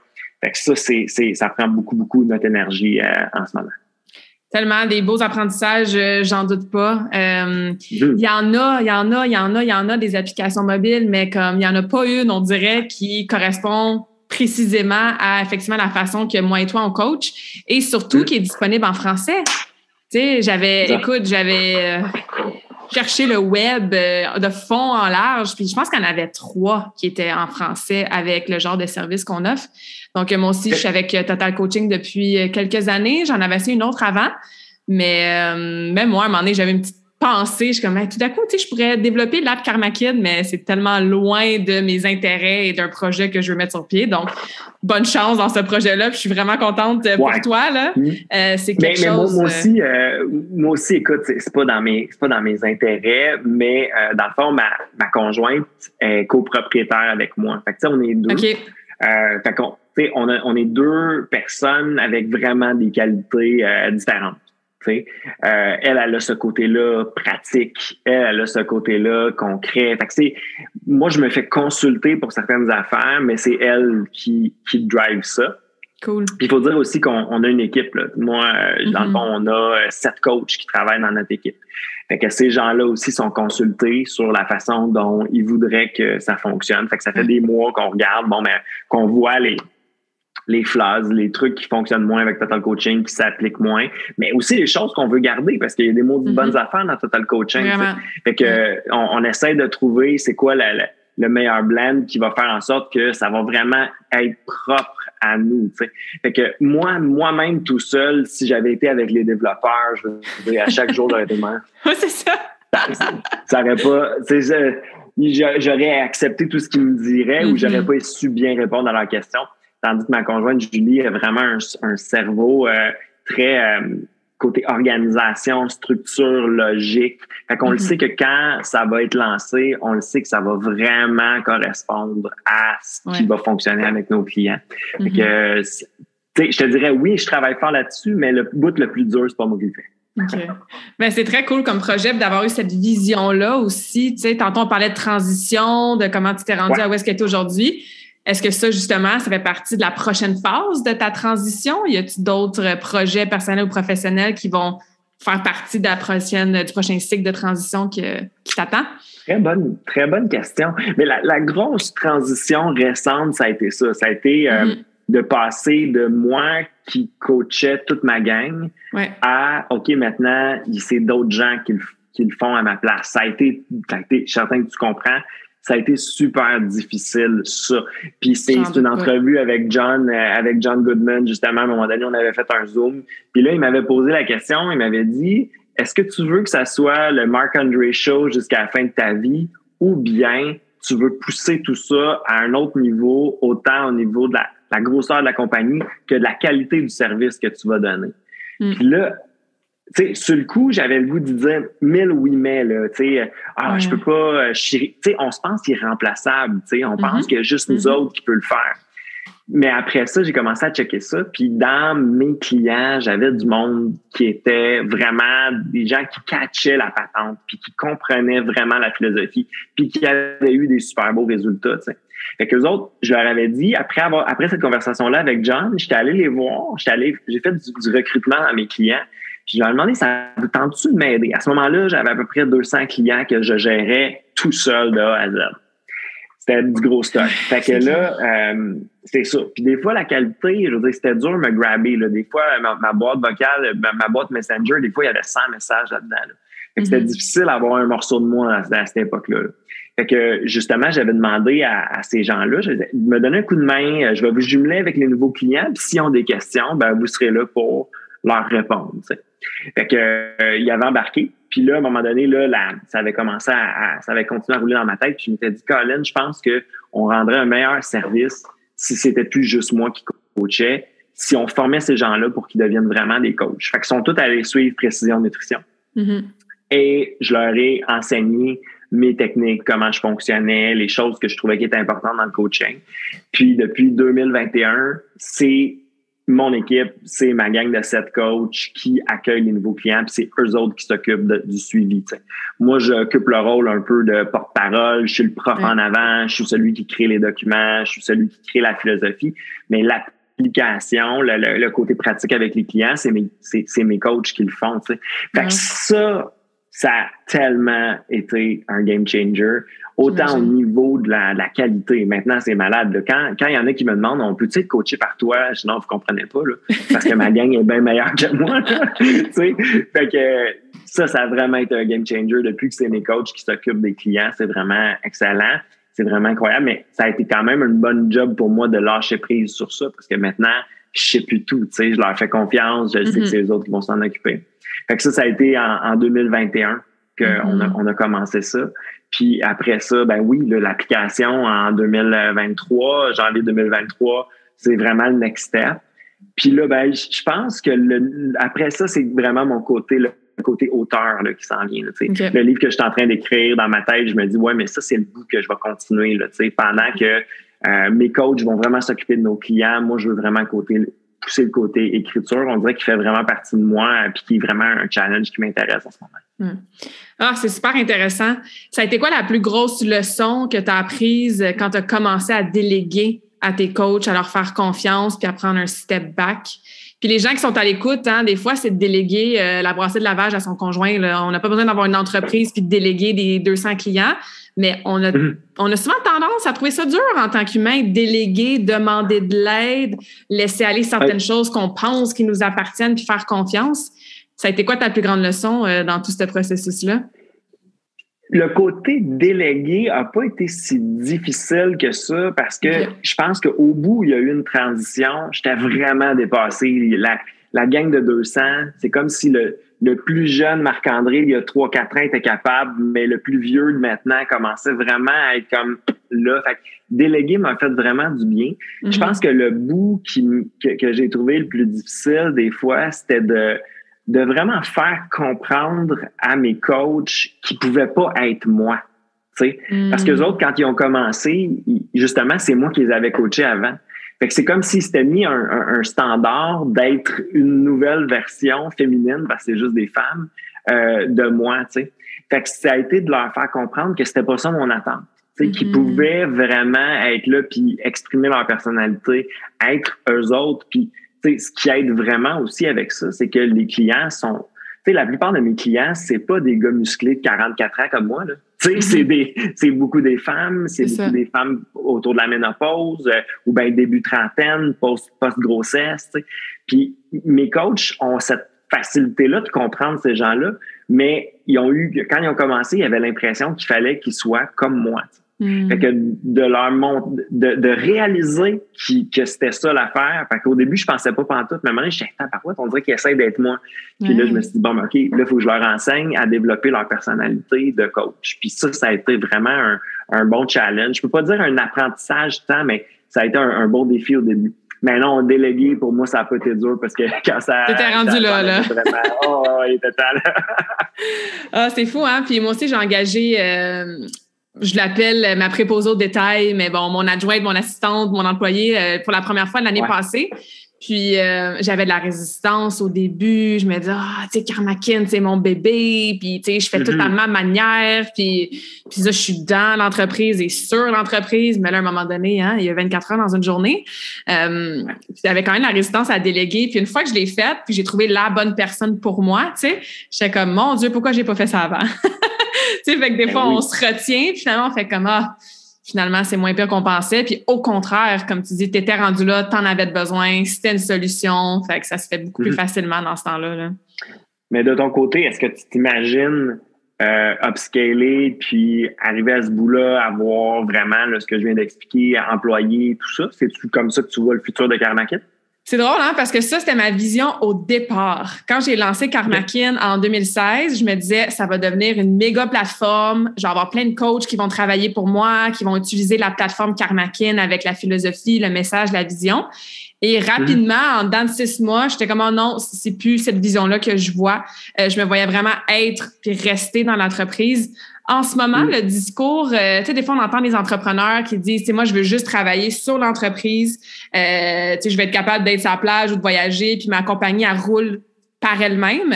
Fait que ça, c'est, c'est, ça prend beaucoup, beaucoup de notre énergie euh, en ce moment. Tellement des beaux apprentissages, euh, j'en doute pas. Euh. Il y en a, il y en a, il y en a, il y en a des applications mobiles, mais comme il n'y en a pas une, on dirait, qui correspond précisément à effectivement la façon que moi et toi on coach et surtout qui est disponible en français. Tu sais, j'avais, écoute, j'avais euh, cherché le web euh, de fond en large, puis je pense en avait trois qui étaient en français avec le genre de service qu'on offre. Donc, moi aussi, je suis avec euh, Total Coaching depuis euh, quelques années. J'en avais essayé une autre avant. Mais même moi, à un moment donné, j'avais une petite pensée. Je suis comme, tout à coup, tu sais, je pourrais développer l'app Karma Kid, mais c'est tellement loin de mes intérêts et d'un projet que je veux mettre sur pied. Donc, bonne chance dans ce projet-là. Puis je suis vraiment contente euh, pour Ouais. toi. Là. Mhm. Euh, c'est Mais, quelque mais moi, chose. moi euh, aussi, euh, moi aussi, écoute, c'est, pas dans mes, c'est pas dans mes intérêts, mais euh, dans le fond, ma, ma conjointe est copropriétaire avec moi. Fait que, tu sais, on est deux. OK. Euh, fait qu'on, tu sais, on, a- on est deux personnes avec vraiment des qualités euh, différentes. Euh, elle, elle a ce côté-là pratique. Elle, elle a ce côté-là concret. Fait que c'est, moi, je me fais consulter pour certaines affaires, mais c'est elle qui, qui drive ça. Cool. Puis il faut dire aussi qu'on on a une équipe. Là. Moi, euh, dans le Mhm. fond, on a euh, sept coachs qui travaillent dans notre équipe. Fait que ces gens-là aussi sont consultés sur la façon dont ils voudraient que ça fonctionne. Fait que ça fait Mhm. des mois qu'on regarde, bon, ben, qu'on voit les les flaws, les trucs qui fonctionnent moins avec Total Coaching, qui s'appliquent moins, mais aussi les choses qu'on veut garder parce qu'il y a des mots de Mhm. bonnes affaires dans Total Coaching. Fait que on, on essaie de trouver c'est quoi la, la, le meilleur blend qui va faire en sorte que ça va vraiment être propre à nous. Fait que moi, moi-même tout seul, si j'avais été avec les développeurs, je veux à chaque jour j'aurais été mère. <laughs> Oui, c'est ça. ça n'aurait pas. J'aurais accepté tout ce qu'ils me diraient ou j'aurais mm-hmm. pas su bien répondre à leurs questions. Tandis que ma conjointe Julie a vraiment un, cerveau euh, très euh, côté organisation, structure, logique. Fait qu'on le mm-hmm. sait que quand ça va être lancé, on le sait que ça va vraiment correspondre à ce qui va fonctionner avec nos clients. Fait que, mm-hmm. je te dirais, oui, je travaille fort là-dessus, mais le bout le plus dur, c'est pas moi qui le fais. OK. Ben, c'est très cool comme projet d'avoir eu cette vision-là aussi. Tu sais, tantôt, on parlait de transition, de comment tu t'es rendu à où est-ce que tu es aujourd'hui. Est-ce que ça, justement, ça fait partie de la prochaine phase de ta transition? Y a-t-il d'autres projets personnels ou professionnels qui vont faire partie de la prochaine, du prochain cycle de transition qui t'attend? Très bonne, très bonne question. Mais la, grosse transition récente, ça a été ça. Ça a été euh, mm-hmm. de passer de moi qui coachait toute ma gang à OK, maintenant, c'est d'autres gens qui le, font à ma place. Ça a été, ça a été, je suis certain que tu comprends, ça a été super difficile, ça. Puis c'est une entrevue avec John, euh, avec John Goodman, justement, à un moment donné, on avait fait un Zoom. Puis là, il m'avait posé la question, il m'avait dit Est-ce que tu veux que ça soit le Mark Andre Show jusqu'à la fin de ta vie ou bien tu veux pousser tout ça à un autre niveau, autant au niveau de la, la grosseur de la compagnie que de la qualité du service que tu vas donner? Mm. Puis là, tu sais, sur le coup, j'avais le goût de dire mille oui mais là, tu sais, ah, je peux pas, euh, tu sais, on se pense irremplaçable, tu sais, on pense mm-hmm. qu'il y a juste nous mm-hmm. autres qui peut le faire. Mais après ça, j'ai commencé à checker ça. Puis dans mes clients, j'avais du monde qui était vraiment des gens qui catchaient la patente, puis qui comprenaient vraiment la philosophie, puis qui avaient eu des super beaux résultats. Tu sais. Fait que les autres, je leur avais dit, après avoir, après cette conversation-là avec John, j'étais allé les voir, j'étais allé, j'ai fait du, recrutement à mes clients. Puis je leur ai demandé, ça vous tente-tu de m'aider? À ce moment-là, j'avais à peu près 200 clients que je gérais tout seul de A à Z. C'était du gros stock. Fait que là, euh, c'est ça. Puis des fois, la qualité, je veux dire, c'était dur de me grabber. Là. Des fois, ma, boîte vocale, ma, boîte Messenger, des fois, il y avait 100 messages là-dedans. Que c'était mm-hmm. difficile d'avoir un morceau de moi à, cette époque-là. Fait que justement, j'avais demandé à, ces gens-là, je me donner un coup de main, je vais vous jumeler avec les nouveaux clients, puis s'ils ont des questions, ben vous serez là pour leur répondre. Fait que euh, il avait embarqué. Puis là, à un moment donné, là, ça avait commencé à, ça avait continué à rouler dans ma tête. Puis je m'étais dit, Colin, je pense qu'on rendrait un meilleur service si c'était plus juste moi qui coachais, si on formait ces gens-là pour qu'ils deviennent vraiment des coachs. Fait qu'ils sont tous allés suivre précision nutrition. Mm-hmm. Et je leur ai enseigné mes techniques, comment je fonctionnais, les choses que je trouvais qui étaient importantes dans le coaching. Puis depuis 2021, c'est mon équipe, c'est ma gang de sept coachs qui accueillent les nouveaux clients, puis c'est eux autres qui s'occupent du suivi. Moi, j'occupe le rôle un peu de porte-parole, je suis le prof en avant, je suis celui qui crée les documents, je suis celui qui crée la philosophie, mais l'application, le, côté pratique avec les clients, c'est mes, mes coachs qui le font. Fait que ça, ça a tellement été un game changer, autant au niveau de la, qualité. Maintenant, c'est malade. Quand il y en a qui me demandent, on peut-tu être coaché par toi? Sinon, vous comprenez pas, là, parce que ma <laughs> gang est bien meilleure que moi. <laughs> fait que ça, ça a vraiment été un game changer. Depuis que c'est mes coachs qui s'occupent des clients, c'est vraiment excellent. C'est vraiment incroyable, mais ça a été quand même une bonne job pour moi de lâcher prise sur ça, parce que maintenant, je sais plus tout. Je leur fais confiance, je sais que mm-hmm. c'est les autres qui vont s'en occuper. Fait que ça, ça a été en, 2021 qu'on a, mm-hmm. on a commencé ça. Puis après ça, ben oui, l'application en 2023, janvier 2023, c'est vraiment le next step. Puis là, ben, je pense que le, après ça, c'est vraiment mon côté, le côté auteur là, qui s'en vient. Le livre que je suis en train d'écrire dans ma tête, je me dis, ouais, mais ça, c'est le bout que je vais continuer là, pendant que euh, mes coachs vont vraiment s'occuper de nos clients. Moi, je veux vraiment pousser le côté écriture. On dirait qu'il fait vraiment partie de moi puis qui est vraiment un challenge qui m'intéresse en ce moment. Hmm. Ah, c'est super intéressant. Ça a été quoi la plus grosse leçon que tu as apprise quand tu as commencé à déléguer à tes coachs, à leur faire confiance puis à prendre un step back? Puis les gens qui sont à l'écoute, hein, des fois, c'est de déléguer euh, la brassée de lavage à son conjoint. On n'a pas besoin d'avoir une entreprise puis de déléguer des 200 clients. Mais on a, mhm. on a souvent tendance à trouver ça dur en tant qu'humain, déléguer, demander de l'aide, laisser aller certaines choses qu'on pense qui nous appartiennent, puis faire confiance. Ça a été quoi ta plus grande leçon euh, dans tout ce processus-là? Le côté délégué a pas été si difficile que ça parce que je pense qu'au bout, il y a eu une transition. J'étais vraiment dépassé. La, la gang de 200, c'est comme si le, le plus jeune Marc-André, il y a 3-4 ans, était capable, mais le plus vieux de maintenant commençait vraiment à être comme là. Fait déléguer m'a fait vraiment du bien. Je mm-hmm. pense que le bout qui, que, que j'ai trouvé le plus difficile des fois, c'était de de vraiment faire comprendre à mes coachs qu'ils pouvaient pas être moi. Parce que les mm. autres, quand ils ont commencé, justement, c'est moi qui les avais coachés avant. Fait que c'est comme s'ils s'étaient mis un, un, standard d'être une nouvelle version féminine, parce que c'est juste des femmes, euh, de moi, tu sais. Fait que ça a été de leur faire comprendre que c'était pas ça mon attente. Mm qu'ils pouvaient vraiment être là puis exprimer leur personnalité, être eux autres, puis ce qui aide vraiment aussi avec ça, c'est que les clients sont. Tu sais, la plupart de mes clients, c'est pas des gars musclés de 44 ans comme moi. Là. Tu sais, mm-hmm. c'est des, c'est beaucoup des femmes, c'est beaucoup des femmes autour de la ménopause euh, ou ben début trentaine, post, post-grossesse. Tu sais. Puis mes coachs ont cette facilité-là de comprendre ces gens-là, mais ils ont eu, quand ils ont commencé, ils avaient l'impression qu'il fallait qu'ils soient comme moi. Hmm. Fait que de leur de, de réaliser que c'était ça l'affaire. Fait qu'au début, je pensais pas pantoute, mais maintenant, je disais, par quoi on dirait qu'ils essayent d'être moi. Puis là, je me suis dit, bon, ben, OK, là, il faut que je leur enseigne à développer leur personnalité de coach. Puis ça, ça a été vraiment un, un bon challenge. Je peux pas dire un apprentissage tant, mais ça a été un, bon défi au début. Mais non, délégué, pour moi, ça a pas été dur parce que <laughs> quand ça. T'étais rendu là, là. Vraiment, oh, oh, il était là. <laughs> ah, c'est fou, hein? Puis moi aussi, j'ai engagé. Euh, je l'appelle ma préposée au détail, mais bon, mon adjointe, mon assistante, mon employé euh, pour la première fois l'année passée. Puis euh, j'avais de la résistance au début. Je me disais, ah, tu sais, Karmakin, c'est mon bébé. Puis, tu sais, je fais tout à mm-hmm. ma manière. Puis, puis là, je suis dans l'entreprise et sur l'entreprise. Mais là, à un moment donné, hein, il y a 24 heures dans une journée. Euh, j'avais quand même la résistance à déléguer. Puis une fois que je l'ai faite, puis j'ai trouvé la bonne personne pour moi, tu sais, j'étais comme, mon Dieu, pourquoi j'ai pas fait ça avant? <laughs> tu sais, fait que des ben fois, on se retient. Puis finalement, on fait comme, ah, finalement, c'est moins pire qu'on pensait. Puis au contraire, comme tu dis, tu étais rendu là, tu en avais besoin, c'était une solution. Fait que ça se fait beaucoup plus mhm. facilement dans ce temps-là. Mais de ton côté, est-ce que tu t'imagines euh, upscaler puis arriver à ce bout-là, avoir vraiment ce que je viens d'expliquer, employer, tout ça? C'est-tu comme ça que tu vois le futur de Karmakit? C'est drôle, hein, parce que ça, c'était ma vision au départ. Quand j'ai lancé Karmakin en 2016, je me disais, ça va devenir une méga plateforme. Je vais avoir plein de coachs qui vont travailler pour moi, qui vont utiliser la plateforme Karmakin avec la philosophie, le message, la vision. Et rapidement, en dans de six mois, j'étais comme, oh non, c'est plus cette vision-là que je vois. Euh, je me voyais vraiment être puis rester dans l'entreprise en ce moment, mm. le discours, euh, tu sais, des fois, on entend des entrepreneurs qui disent, tu moi, je veux juste travailler sur l'entreprise, euh, tu sais, je vais être capable d'être sur la plage ou de voyager, puis ma compagnie, elle roule par elle-même.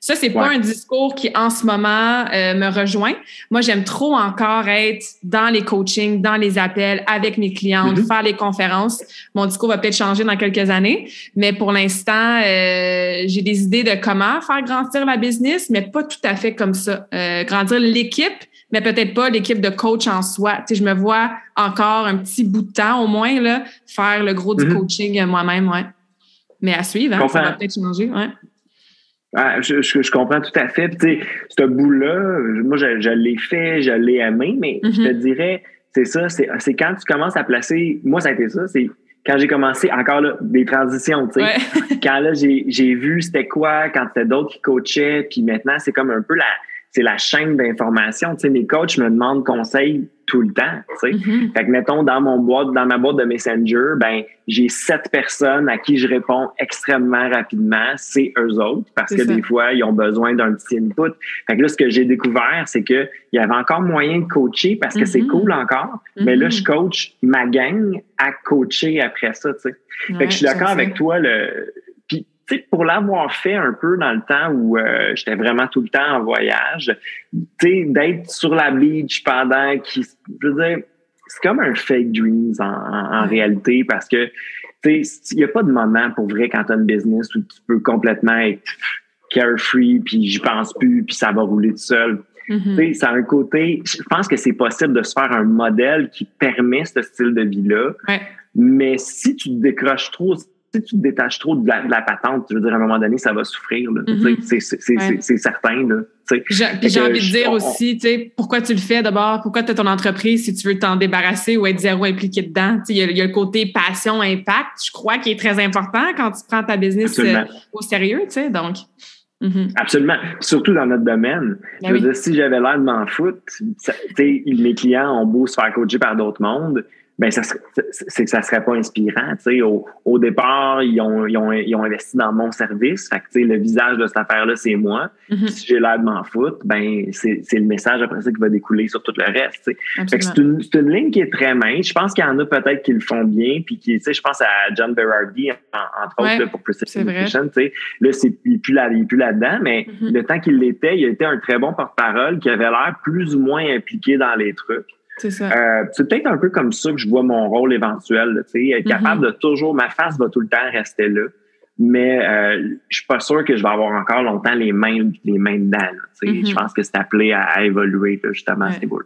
Ça, c'est pas un discours qui, en ce moment, euh, me rejoint. Moi, j'aime trop encore être dans les coachings, dans les appels, avec mes clients, mm-hmm. faire les conférences. Mon discours va peut-être changer dans quelques années, mais pour l'instant, euh, j'ai des idées de comment faire grandir la business, mais pas tout à fait comme ça. Euh, grandir l'équipe, mais peut-être pas l'équipe de coach en soi. Tu sais, je me vois encore un petit bout de temps, au moins, là, faire le gros du mm-hmm. coaching moi-même, ouais. Mais à suivre, hein, ça va peut-être changer, ouais. Ah, je, je, comprends tout à fait. Tu sais, ce bout-là, moi, je, je l'ai fait, je l'ai aimé, mais je te mm-hmm. dirais, c'est ça, c'est, quand tu commences à placer, moi, ça a été ça, c'est quand j'ai commencé, encore là, des transitions, tu sais. Quand là, j'ai, j'ai vu c'était quoi, quand c'était d'autres qui coachaient, puis maintenant, c'est comme un peu la, c'est la chaîne d'information. Tu sais, mes coachs me demandent conseil tout le temps. Tu sais. Mm-hmm. Fait que mettons dans mon boîte, dans ma boîte de Messenger, ben j'ai sept personnes à qui je réponds extrêmement rapidement. C'est eux autres parce que des fois ils ont besoin d'un petit input. Fait que là, ce que j'ai découvert, c'est que il y avait encore moyen de coacher parce que c'est mm-hmm. cool encore. Mais là, je mm-hmm. coach ma gang à coacher après ça. Tu sais. fait que je suis d'accord avec toi. Le pour l'avoir fait un peu dans le temps où euh, j'étais vraiment tout le temps en voyage, d'être sur la beach pendant qui, je veux dire, c'est comme un fake dreams en, réalité parce que il n'y a pas de moment pour vrai quand tu as une business où tu peux complètement être carefree puis j'y pense plus puis ça va rouler tout seul. Mm-hmm. Ça a un côté, je pense que c'est possible de se faire un modèle qui permet ce style de vie-là. Mais si tu te décroches trop, si tu te détaches trop de la, patente, je veux dire, à un moment donné, ça va souffrir. Mm-hmm. C'est certain. J'ai envie de dire aussi, tu sais, pourquoi tu le fais d'abord, pourquoi tu as ton entreprise si tu veux t'en débarrasser ou être zéro impliqué dedans? Il y, a, y, a le côté passion, impact, je crois, qui est très important quand tu prends ta business euh, au sérieux, tu sais, donc. Mm-hmm. Absolument. Surtout dans notre domaine. Ben si j'avais l'air de m'en foutre, mes clients ont beau se faire coacher par d'autres mondes, ben ça c'est que ça serait pas inspirant. Tu sais, au, au départ, ils ont, ils, ont, ils ont investi dans mon service. Fait que, tu sais, le visage de cette affaire-là, c'est moi. Mm-hmm. Si j'ai l'air de m'en foutre, ben c'est le message après ça qui va découler sur tout le reste. C'est une, une, ligne qui est très mince. Je pense qu'il y en a peut-être qui le font bien. Puis qui, tu sais, je pense à John Berardi, entre autres, là, pour Precision Nutrition. Tu sais, là, c'est, il n'est plus là-dedans, mais mm-hmm. le temps qu'il l'était, il été un très bon porte-parole qui avait l'air plus ou moins impliqué dans les trucs. C'est ça. Euh, c'est peut-être un peu comme ça que je vois mon rôle éventuel. Tu sais, être capable mhm. de toujours, ma face va tout le temps rester là, mais euh, je suis pas sûr que je vais avoir encore longtemps les mains, les mains dedans. tu sais. Je mhm. pense que c'est appelé à, évoluer justement à ce niveau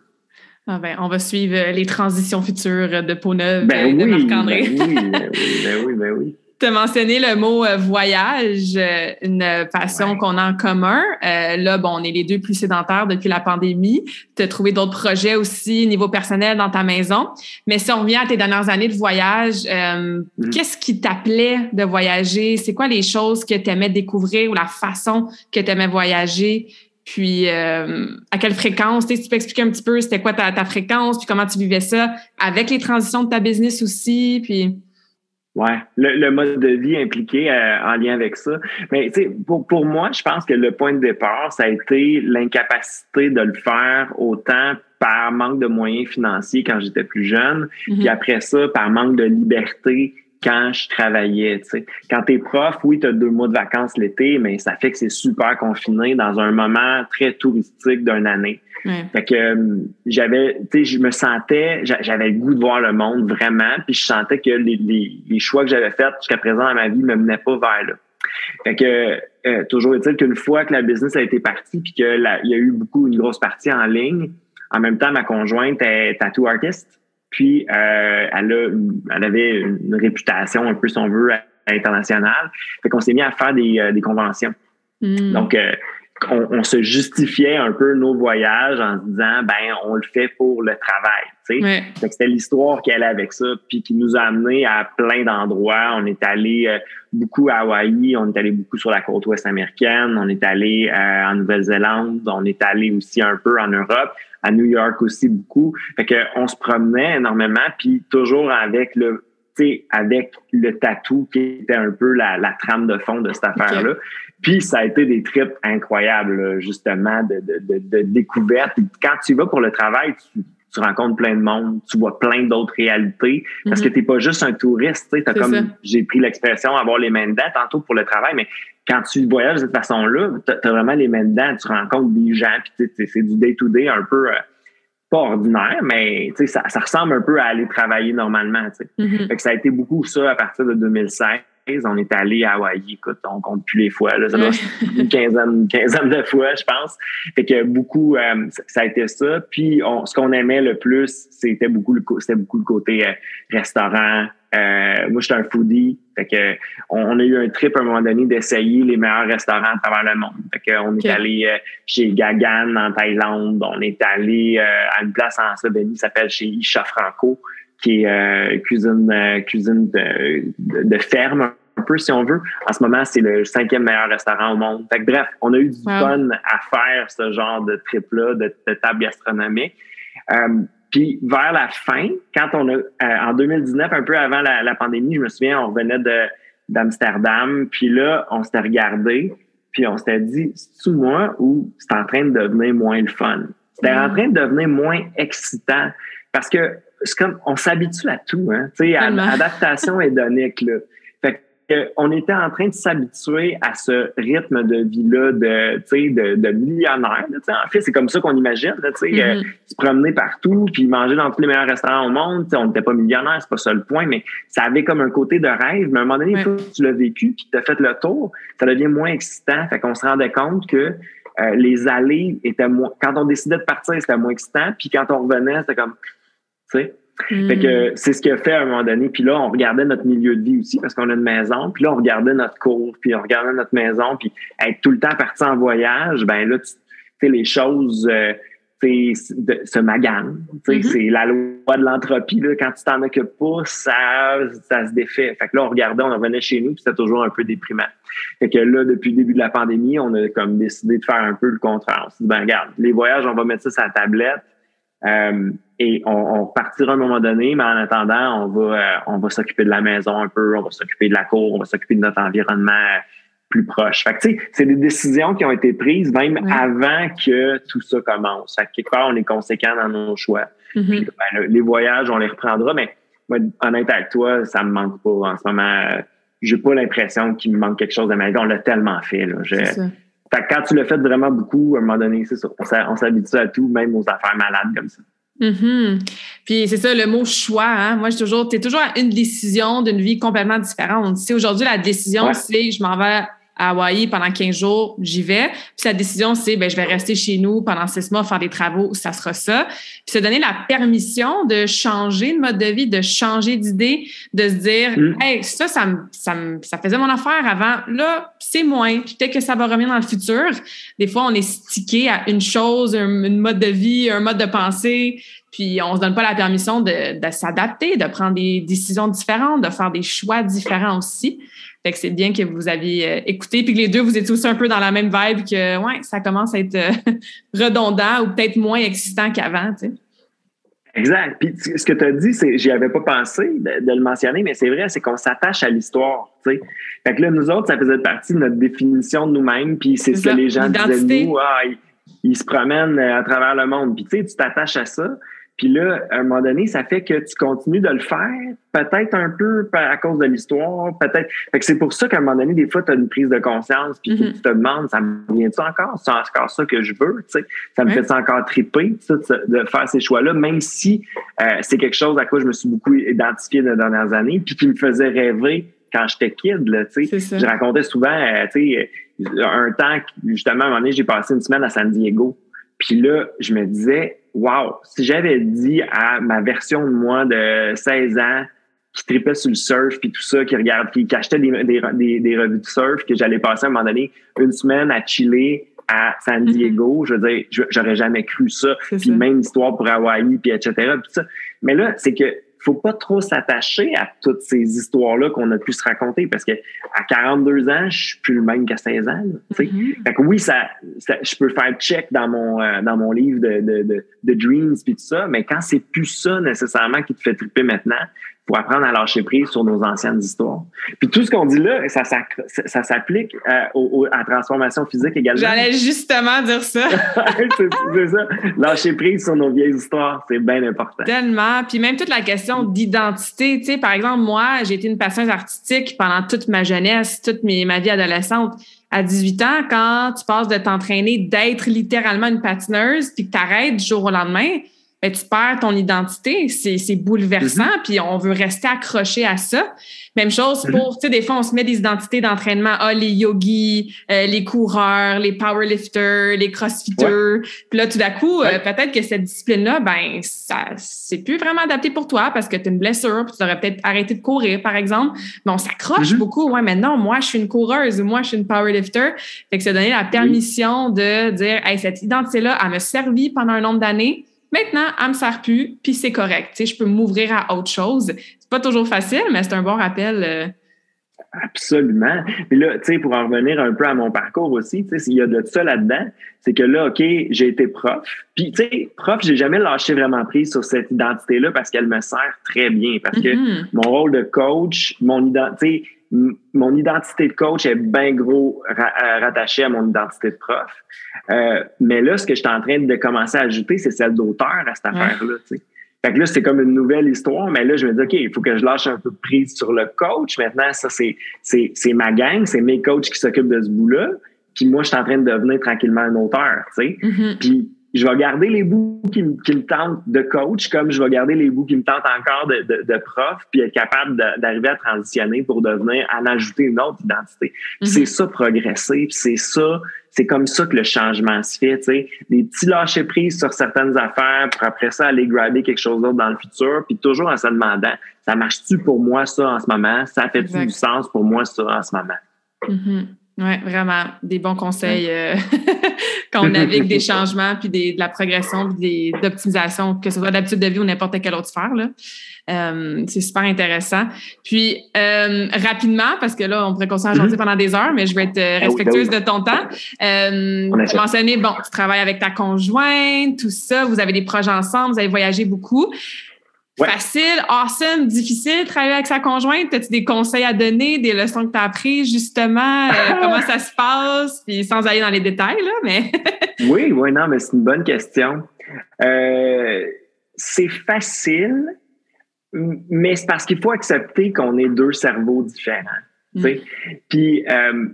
Ah ben, on va suivre les transitions futures de Peau Neuve ben de Marc-André. Ben <laughs> oui, ben oui, ben oui, ben oui. Tu as mentionné le mot euh, voyage, euh, une passion qu'on a en commun. Euh, là, bon, on est les deux plus sédentaires depuis la pandémie. Tu as trouvé d'autres projets aussi niveau personnel dans ta maison. Mais si on revient à tes dernières années de voyage, mm-hmm. qu'est-ce qui t'appelait de voyager? C'est quoi les choses que tu aimais découvrir ou la façon que tu aimais voyager? Puis, à quelle fréquence? Tu, tu peux expliquer un petit peu c'était quoi ta, ta, fréquence, puis comment tu vivais ça avec les transitions de ta business aussi, puis... Oui, le, mode de vie impliqué euh, en lien avec ça. Mais pour, pour moi, je pense que le point de départ, ça a été l'incapacité de le faire autant par manque de moyens financiers quand j'étais plus jeune, mm-hmm. puis après ça, par manque de liberté quand je travaillais. sais. Quand tu es prof, oui, tu as deux mois de vacances l'été, mais ça fait que c'est super confiné dans un moment très touristique d'une année. Fait que euh, j'avais, tu sais, je me sentais, j'avais le goût de voir le monde vraiment, puis je sentais que les, les, choix que j'avais faits jusqu'à présent dans ma vie me menaient pas vers là. Fait que euh, toujours est-il qu'une fois que la business a été partie, puis qu'il y a eu beaucoup, une grosse partie en ligne, en même temps, ma conjointe est tattoo artist. Puis, euh, elle, a, elle avait une réputation, un peu, si on veut, internationale. Fait qu'on s'est mis à faire des, euh, des conventions. Hmm. Donc, euh, on, on, se justifiait un peu nos voyages en se disant, ben, on le fait pour le travail. Tu sais. C'était l'histoire qu'elle avait avec ça, puis qui nous a amené à plein d'endroits. On est allé beaucoup à Hawaï, on est allé beaucoup sur la côte ouest américaine, on est allé en Nouvelle-Zélande, on est allé aussi un peu en Europe à New York aussi beaucoup. Fait que on se promenait énormément, puis toujours avec le avec le tatou qui était un peu la, la trame de fond de cette affaire-là. Puis ça a été des trips incroyables, justement, de, de, de, découverte. Quand tu vas pour le travail, tu, tu rencontres plein de monde, tu vois plein d'autres réalités, parce que mhm. tu n'es pas juste un touriste. Tu comme j'ai pris l'expression avoir les mains dedans tantôt pour le travail, mais quand tu voyages de cette façon-là, tu as, vraiment les mains dedans, tu rencontres des gens, puis c'est du day-to-day un peu euh, pas ordinaire, mais ça, ça ressemble un peu à aller travailler normalement. Mm-hmm. fait que ça a été beaucoup ça à partir de 2016. On est allé à Hawaï, écoute, on compte plus les fois, là, ça doit une quinzaine, une quinzaine de fois, je pense. Fait que beaucoup, euh, ça a été ça. Puis on, ce qu'on aimait le plus, c'était beaucoup le, c'était beaucoup le côté euh, restaurant, euh, moi, j'étais un foodie. Fait que on, a eu un trip à un moment donné d'essayer les meilleurs restaurants à travers le monde. Fait que on est allé euh, chez Gagan en Thaïlande. On est allé euh, à une place en Slovénie qui s'appelle chez Isha Franco, qui est cuisine cuisine de, de, ferme un peu si on veut. En ce moment, c'est le cinquième meilleur restaurant au monde. Fait que, bref, on a eu du fun à faire ce genre de trip-là, de, de table gastronomique. Puis vers la fin, quand on a, euh, en 2019, un peu avant la, pandémie, je me souviens, on revenait de, d'Amsterdam, puis là, on s'était regardé, puis on s'était dit, c'est-tu moi ou c'est en train de devenir moins le fun? C'était en train de devenir moins excitant parce que c'est comme, on s'habitue à tout, hein, tu sais, adaptation <laughs> hédonique, là on était en train de s'habituer à ce rythme de vie-là de, de, de millionnaire. en fait, c'est comme ça qu'on imagine. Là, mm-hmm. se promener partout, puis manger dans tous les meilleurs restaurants au monde. on n'était pas millionnaire, c'est pas ça le point, mais ça avait comme un côté de rêve. Mais à un moment donné, tu l'as vécu, puis tu as fait le tour, ça devient moins excitant. Fait qu'on se rendait compte que euh, les allées étaient moins... Quand on décidait de partir, c'était moins excitant. Puis quand on revenait, c'était comme... Tu sais, fait que hmm. c'est ce qu'il a fait à un moment donné. Puis là, on regardait notre milieu de vie aussi parce qu'on a une maison. Puis là, on regardait notre cours, puis on regardait notre maison. Puis être tout le temps parti en voyage, ben là, les choses euh, se maganent. Mm-hmm. C'est la loi de l'entropie. Quand tu t'en occupes pas, ça, ça se défait. Fait que là, on regardait, on revenait chez nous, puis c'était toujours un peu déprimant. Fait que là, depuis le début de la pandémie, on a comme décidé de faire un peu le contraire. On s'est dit, ben regarde, les voyages, on va mettre ça sur la tablette. Euh, et on, on, partira à un moment donné, mais en attendant, on va, euh, on va s'occuper de la maison un peu, on va s'occuper de la cour, on va s'occuper de notre environnement plus proche. Fait que, c'est des décisions qui ont été prises même avant que tout ça commence. Fait que quelque part, on est conséquent dans nos choix. Mm-hmm. Ben, les voyages, on les reprendra, mais moi, honnête avec toi, ça me manque pas en ce moment. J'ai pas l'impression qu'il me manque quelque chose de ma vie. On l'a tellement fait. Là. Fait que quand tu le fais vraiment beaucoup, à un moment donné, c'est ça. On s'habitue à tout, même aux affaires malades comme ça. Mm-hmm. Puis c'est ça, le mot choix. Hein? Moi, je toujours, tu es toujours à une décision d'une vie complètement différente. Si aujourd'hui, la décision, c'est je m'en vais à Hawaï pendant 15 jours, j'y vais. Puis la décision, c'est ben, je vais rester chez nous pendant six mois, faire des travaux, ça sera ça. Puis se donner la permission de changer de mode de vie, de changer d'idée, de se dire mm. Hey, ça, ça, me, ça, me, ça faisait mon affaire avant. Là, c'est moins. Peut-être que ça va revenir dans le futur. Des fois, on est stické à une chose, un, une mode de vie, un mode de pensée. Puis on se donne pas la permission de, de s'adapter, de prendre des décisions différentes, de faire des choix différents aussi. Fait que c'est bien que vous aviez euh, écouté, puis que les deux, vous étiez aussi un peu dans la même vibe, que ouais, ça commence à être euh, <laughs> redondant ou peut-être moins excitant qu'avant, tu sais. Exact. Puis ce que tu as dit, c'est, j'y avais pas pensé de, le mentionner, mais c'est vrai, c'est qu'on s'attache à l'histoire. Tu sais. Fait que là, nous autres, ça faisait partie de notre définition de nous-mêmes, puis c'est ce que les gens disaient de nous. Ah, ils, ils, se promènent euh, à travers le monde. Puis tu sais, tu t'attaches à ça. Puis là, à un moment donné, ça fait que tu continues de le faire, peut-être un peu à cause de l'histoire, peut-être. Fait que c'est pour ça qu'à un moment donné, des fois, tu as une prise de conscience, puis mm-hmm. tu te demandes, ça me vient-tu encore? C'est encore ça que je veux? Tu sais? Ça me fait encore triper ça, de faire ces choix-là, même si euh, c'est quelque chose à quoi je me suis beaucoup identifié dans les dernières années, puis qui me faisait rêver quand j'étais kid. Là, tu sais. Je racontais souvent, euh, tu sais, un temps, justement, à un moment donné, j'ai passé une semaine à San Diego. Puis là, je me disais, wow, si j'avais dit à ma version de moi de 16 ans qui tripait sur le surf puis tout ça, qui regarde, qui, achetait des, des, des, revues de surf, que j'allais passer à un moment donné une semaine à chiller à San mm-hmm. Diego, je veux dire, j'aurais jamais cru ça. Puis même histoire pour Hawaï, puis etc. Puis ça. Mais là, c'est que faut pas trop s'attacher à toutes ces histoires-là qu'on a pu se raconter parce que à 42 ans, je suis plus le même qu'à 16 ans. Mm-hmm. Fait que oui, ça, je peux faire check dans mon euh, dans mon livre de, de, de, de Dreams puis tout ça, mais quand c'est plus ça nécessairement qui te fait triper maintenant, pour apprendre à lâcher prise sur nos anciennes histoires. Puis tout ce qu'on dit là, ça, ça, s'applique euh, à la transformation physique également. J'allais justement dire ça. <laughs> c'est ça. Lâcher prise sur nos vieilles histoires, c'est bien important. Tellement. Puis même toute la question d'identité. Tu sais, par exemple, moi, j'ai été une passeuse artistique pendant toute ma jeunesse, toute ma vie adolescente. À 18 ans, quand tu passes de t'entraîner, d'être littéralement une patineuse, puis que tu arrêtes du jour au lendemain, ben, tu perds ton identité. C'est bouleversant, mm-hmm. puis on veut rester accroché à ça. Même chose mm-hmm. pour, tu sais, des fois, on se met des identités d'entraînement. Ah, les yogis, euh, les coureurs, les powerlifters, les crossfitters. Puis là, tout d'un coup, euh, peut-être que cette discipline-là, ben, ça, c'est plus vraiment adapté pour toi parce que tu as une blessure, puis tu aurais peut-être arrêté de courir, par exemple. Mais on s'accroche mm-hmm. beaucoup. Ouais, maintenant, moi, je suis une coureuse ou moi, je suis une powerlifter. Fait que se donner la permission de dire, hey, cette identité-là, elle m'a servi pendant un nombre d'années Maintenant, elle me sert plus, puis c'est correct. Tu sais, je peux m'ouvrir à autre chose. C'est pas toujours facile, mais c'est un bon rappel. Euh. Absolument. Puis là, tu sais, pour en revenir un peu à mon parcours aussi, tu sais, s'il y a de ça là-dedans, c'est que là, OK, j'ai été prof. Puis, tu sais, prof, j'ai jamais lâché vraiment prise sur cette identité-là parce qu'elle me sert très bien. Parce que mm-hmm. mon rôle de coach, mon identité, mon identité de coach est bien gros euh, rattachée à mon identité de prof. Euh, mais là, ce que je suis en train de commencer à ajouter, c'est celle d'auteur à cette affaire-là. Fait que là, c'est comme une nouvelle histoire, mais là, je me dis, OK, il faut que je lâche un peu prise sur le coach. Maintenant, ça, c'est, ma gang, c'est mes coachs qui s'occupent de ce bout-là. Puis moi, je suis en train de devenir tranquillement un auteur, tu sais. Mm-hmm. Puis je vais garder les bouts qui, qui, me tentent de coach, comme je vais garder les bouts qui me tentent encore de, de, de prof, puis être capable d'arriver à transitionner pour devenir, en ajouter une autre identité. Mm-hmm. C'est ça, progresser, puis c'est ça, c'est comme ça que le changement se fait, tu sais. Des petits lâcher prise sur certaines affaires pour après ça aller grabber quelque chose d'autre dans le futur, puis toujours en se demandant, ça marche-tu pour moi ça en ce moment? Ça fait-tu du sens pour moi ça en ce moment? Mm-hmm. Oui, vraiment. Des bons conseils euh, <laughs> quand on navigue des changements, puis des, de la progression, puis d'optimisation, que ce soit d'habitude de vie ou n'importe quelle autre sphère. Euh, c'est super intéressant. Puis, euh, rapidement, parce que là, on pourrait continuer à mm pendant des heures, mais je vais être ben respectueuse ben de ton temps. tu mentionnais, bon, tu travailles avec ta conjointe, tout ça, vous avez des projets ensemble, vous avez voyagé beaucoup. Facile, awesome, difficile, travailler avec sa conjointe. As-tu des conseils à donner, des leçons que tu as apprises, justement, euh, comment ça se passe, puis sans aller dans les détails, là, mais. <laughs> oui, oui, non, mais c'est une bonne question. Euh, c'est facile, mais c'est parce qu'il faut accepter qu'on est deux cerveaux différents. Mm. Puis, euh,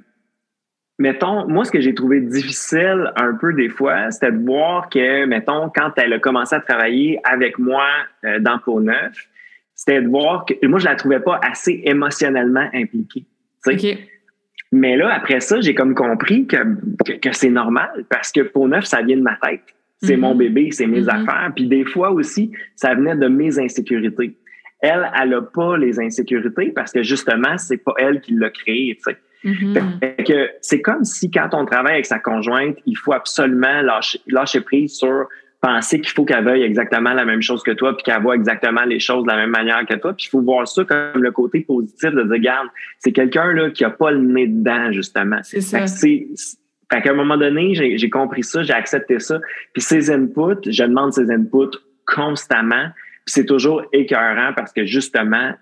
mettons, moi, ce que j'ai trouvé difficile un peu des fois, c'était de voir que, mettons, quand elle a commencé à travailler avec moi euh, dans Peau Neuf, c'était de voir que moi, je la trouvais pas assez émotionnellement impliquée. Mais là, après ça, j'ai comme compris que, que, c'est normal parce que Peau Neuf, ça vient de ma tête. C'est mon mm-hmm. bébé, c'est mes mm-hmm. affaires. Puis des fois aussi, ça venait de mes insécurités. Elle, elle n'a pas les insécurités parce que justement, c'est pas elle qui l'a créé. Mm-hmm. que c'est comme si quand on travaille avec sa conjointe, il faut absolument lâcher, lâcher prise sur penser qu'il faut qu'elle veuille exactement la même chose que toi, puis qu'elle voit exactement les choses de la même manière que toi. Puis il faut voir ça comme le côté positif de dire, regarde, c'est quelqu'un là qui a pas le nez dedans, justement. C'est ça. Fait qu'à un moment donné, j'ai compris ça, j'ai accepté ça. Puis ses inputs, je demande ses inputs constamment. Puis c'est toujours écœurant parce que justement,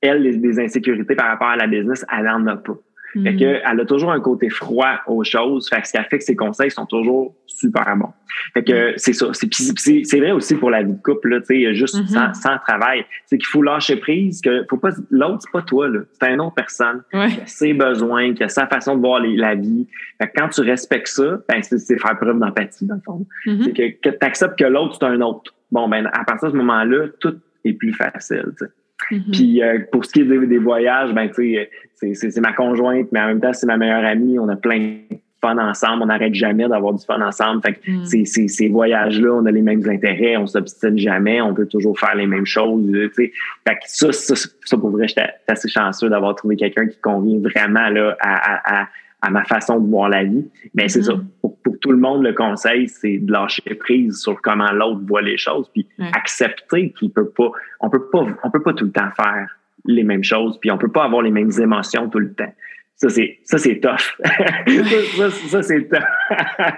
elle, les, des insécurités par rapport à la business, elle en a pas. Fait que, mm. elle a toujours un côté froid aux choses. Fait que ce qui a fait que ses conseils sont toujours super bons. Fait que mm. c'est ça. C'est vrai aussi pour la vie de couple, là, tu sais, juste mm-hmm. sans, travail. C'est qu'il faut lâcher prise, que faut pas, l'autre, c'est pas toi, là. C'est une autre personne qui a ses besoins, qui a sa façon de voir la vie. Fait que quand tu respectes ça, ben, c'est faire preuve d'empathie, dans le fond. C'est que, que tu acceptes que l'autre, c'est un autre. Bon, ben, à partir de ce moment-là, tout est plus facile, tu sais. Mm-hmm. Puis euh, pour ce qui est des, voyages, ben tu sais, c'est ma conjointe, mais en même temps c'est ma meilleure amie. On a plein de fun ensemble. On n'arrête jamais d'avoir du fun ensemble. Fait que mm. ces, ces voyages-là, on a les mêmes intérêts, on s'obstine jamais, on peut toujours faire les mêmes choses. Tu sais. Fait que ça, ça, ça pour vrai, j'étais assez chanceux d'avoir trouvé quelqu'un qui convient vraiment là à, à à ma façon de voir la vie. Mais c'est ça. Mm-hmm. Pour, tout le monde, le conseil, c'est de lâcher prise sur comment l'autre voit les choses, puis accepter qu'il peut pas, on peut pas, on peut pas tout le temps faire les mêmes choses, puis on peut pas avoir les mêmes émotions tout le temps. Ça, c'est, ça, c'est tough. <laughs> ça, ça, c'est tough.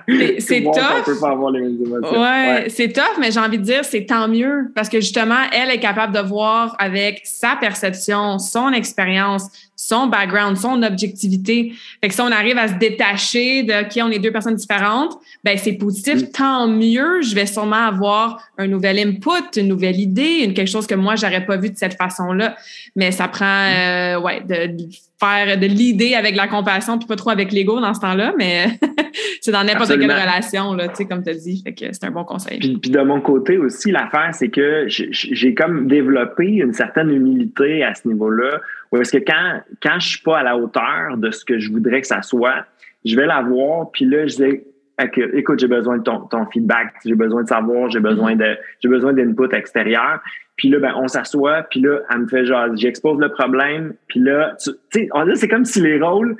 <laughs> C'est tough. peut pas avoir les mêmes émotions. Ouais, c'est tough, mais j'ai envie de dire, c'est tant mieux parce que justement, elle est capable de voir avec sa perception, son expérience, son background, son objectivité. Fait que si on arrive à se détacher de qui on est deux personnes différentes, ben c'est positif, tant mieux. Je vais sûrement avoir un nouvel input, une nouvelle idée, une quelque chose que moi j'aurais pas vu de cette façon-là. Mais ça prend, euh, ouais, de, faire de l'idée avec la compassion, puis pas trop avec l'ego dans ce temps-là, mais <laughs> c'est dans n'importe quelle relation, là, tu sais, comme tu as dit. Fait que c'est un bon conseil. Puis, puis de mon côté aussi, l'affaire, c'est que j'ai comme développé une certaine humilité à ce niveau-là est-ce que quand, quand je suis pas à la hauteur de ce que je voudrais que ça soit, je vais la voir, puis là, je dis écoute, j'ai besoin de ton, ton feedback, j'ai besoin de savoir, j'ai besoin de j'ai besoin d'input extérieur. Puis là, ben, on s'assoit, puis là, elle me fait genre, j'expose le problème, puis là, tu sais, c'est comme si les rôles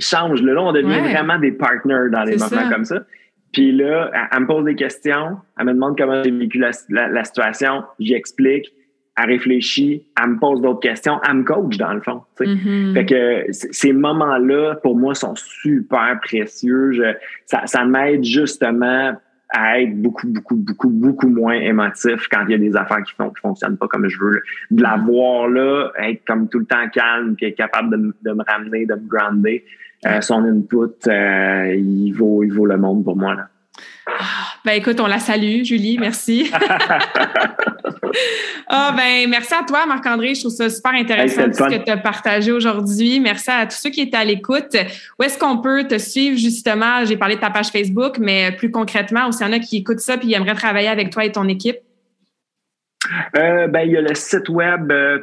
changent. Là, on devient vraiment des partners dans des moments comme ça. Puis là, elle, me pose des questions, elle me demande comment j'ai vécu la, la, la situation, j'explique elle réfléchit, elle me pose d'autres questions, elle me coach dans le fond. Mm-hmm. Fait que ces moments-là, pour moi, sont super précieux. ça, ça m'aide justement à être beaucoup, beaucoup, beaucoup, beaucoup moins émotif quand il y a des affaires qui ne fonctionnent pas comme je veux. De la mm-hmm. voir là, être comme tout le temps calme, puis être capable de, de me ramener, de me grounder. Euh, son input, euh, il, vaut, il vaut le monde pour moi. Là. Ben écoute, on la salue, Julie, merci. <laughs> ah ben merci à toi, Marc-André. Je trouve ça super intéressant ce que tu as partagé aujourd'hui. Merci à tous ceux qui étaient à l'écoute. Où est-ce qu'on peut te suivre justement? J'ai parlé de ta page Facebook, mais plus concrètement, s'il y en a qui écoutent ça et qui aimeraient travailler avec toi et ton équipe? Euh, ben, il y a le site web euh,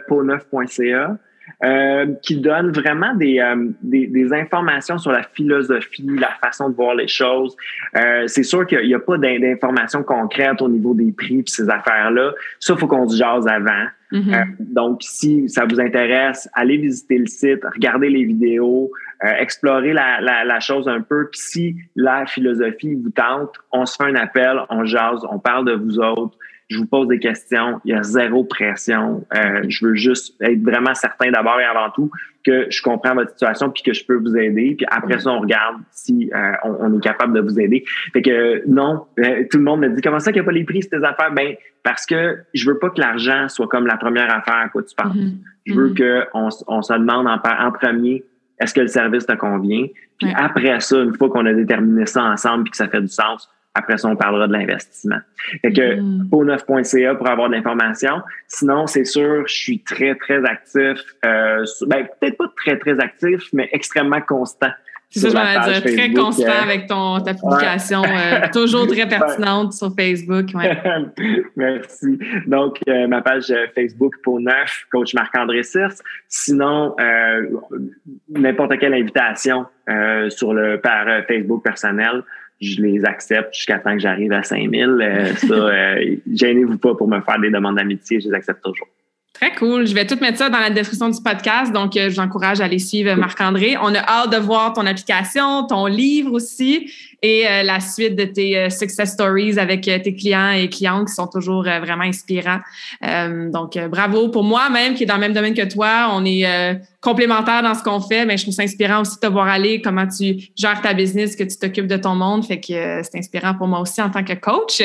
euh, qui donne vraiment des, euh, des, des, informations sur la philosophie, la façon de voir les choses. Euh, c'est sûr qu'il n'y a, pas d'informations concrètes au niveau des prix et ces affaires-là. Ça, il faut qu'on se jase avant. Mm-hmm. donc, si ça vous intéresse, allez visiter le site, regardez les vidéos, explorer la, la, la, chose un peu. Puis si la philosophie vous tente, on se fait un appel, on jase, on parle de vous autres je vous pose des questions, il y a zéro pression. Euh, je veux juste être vraiment certain d'abord et avant tout que je comprends votre situation puis que je peux vous aider. Puis après ça, on regarde si euh, on, est capable de vous aider. Fait que non, euh, tout le monde me dit comment ça qu'il n'y a pas les prix ces affaires? Ben parce que je veux pas que l'argent soit comme la première affaire à quoi tu penses. Mm-hmm. Je veux mm-hmm. qu'on on se demande en, en premier est-ce que le service te convient? Puis après ça, une fois qu'on a déterminé ça ensemble puis que ça fait du sens, après ça, on parlera de l'investissement. Fait que mm. 9.ca pour avoir de l'information. Sinon, c'est sûr, je suis très, très actif. Euh, ben, peut-être pas très, très actif, mais extrêmement constant. C'est ça, je dire. Très constant euh, avec ton, ta publication. Euh, <laughs> toujours très pertinente sur Facebook. Ouais. <laughs> Merci. Donc, euh, ma page Facebook pour neuf, coach Marc-André Circe. Sinon, n'importe quelle invitation sur le par Facebook personnel je les accepte jusqu'à temps que j'arrive à 5000. Euh, ça, <laughs> euh, gênez-vous pas pour me faire des demandes d'amitié, je les accepte toujours. Très cool. Je vais tout mettre ça dans la description du podcast. Donc, euh, je vous encourage à aller suivre Marc-André. On a hâte de voir ton application, ton livre aussi et euh, la suite de tes euh, success stories avec tes clients et clientes qui sont toujours vraiment inspirants. donc, bravo pour moi même qui est dans le même domaine que toi. On est complémentaires dans ce qu'on fait, mais je trouve ça inspirant aussi de te voir aller, comment tu gères ta business, que tu t'occupes de ton monde. Fait que c'est inspirant pour moi aussi en tant que coach.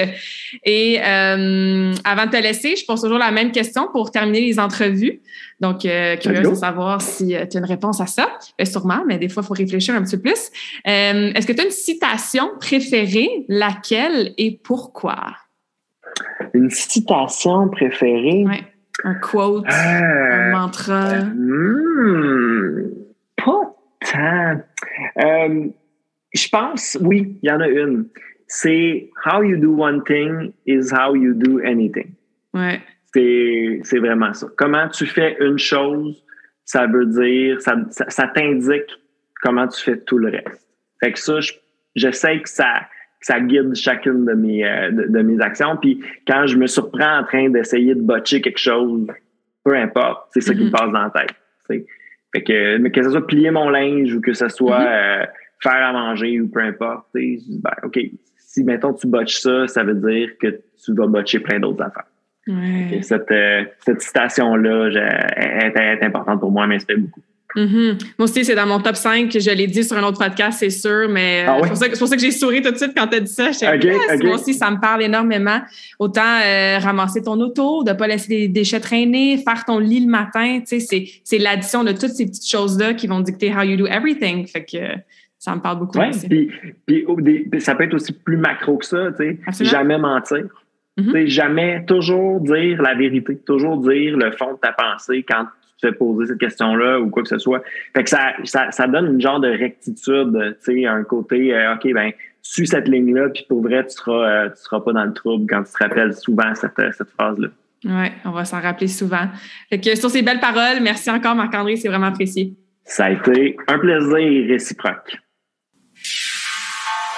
Et avant de te laisser, je pose toujours la même question pour terminer les entrevues. Donc, euh, curieuse de savoir si euh, tu as une réponse à ça. Ben, sûrement, mais des fois, il faut réfléchir un petit peu plus. Euh, est-ce que tu as une citation préférée, laquelle et pourquoi? Une citation préférée? Oui. Un quote, un mantra? Hmm, pas tant. je pense, oui, il y en a une. C'est How you do one thing is how you do anything. Ouais. C'est vraiment ça. Comment tu fais une chose, ça veut dire, ça, ça, t'indique comment tu fais tout le reste. Fait que ça, je, sais que ça, ça guide chacune de mes, euh, de, mes actions. Puis quand je me surprends en train d'essayer de botcher quelque chose, peu importe, c'est ça qui me mm-hmm. passe dans la tête. Fait que, mais que ce soit plier mon linge ou que ce soit mm-hmm. euh, faire à manger ou peu importe, ben, OK, si mettons tu botches ça, ça veut dire que tu vas botcher plein d'autres affaires. Cette, euh, cette citation-là est, importante pour moi, mais ça fait beaucoup. Mm-hmm. Moi aussi, c'est dans mon top 5. Je l'ai dit sur un autre podcast, c'est sûr, mais euh, ah c'est pour ça, que j'ai souri tout de suite quand tu as dit ça. Moi aussi, ça me parle énormément. Autant euh, ramasser ton auto, de ne pas laisser les déchets traîner, faire ton lit le matin. C'est l'addition de toutes ces petites choses-là qui vont dicter how you do everything. Fait que ça me parle beaucoup. aussi. Puis, puis, ça peut être aussi plus macro que ça. Jamais mentir. Mm Jamais toujours dire la vérité, toujours dire le fond de ta pensée quand tu te fais poser cette question-là ou quoi que ce soit. Fait que ça, ça, ça donne une genre de rectitude, tu sais, un côté, euh, OK, ben, suis cette ligne-là, puis pour vrai, tu seras, euh, tu seras pas dans le trouble quand tu te rappelles souvent cette, euh, cette phrase-là. Oui, on va s'en rappeler souvent. Fait que sur ces belles paroles, merci encore, Marc-André, c'est vraiment apprécié. Ça a été un plaisir réciproque.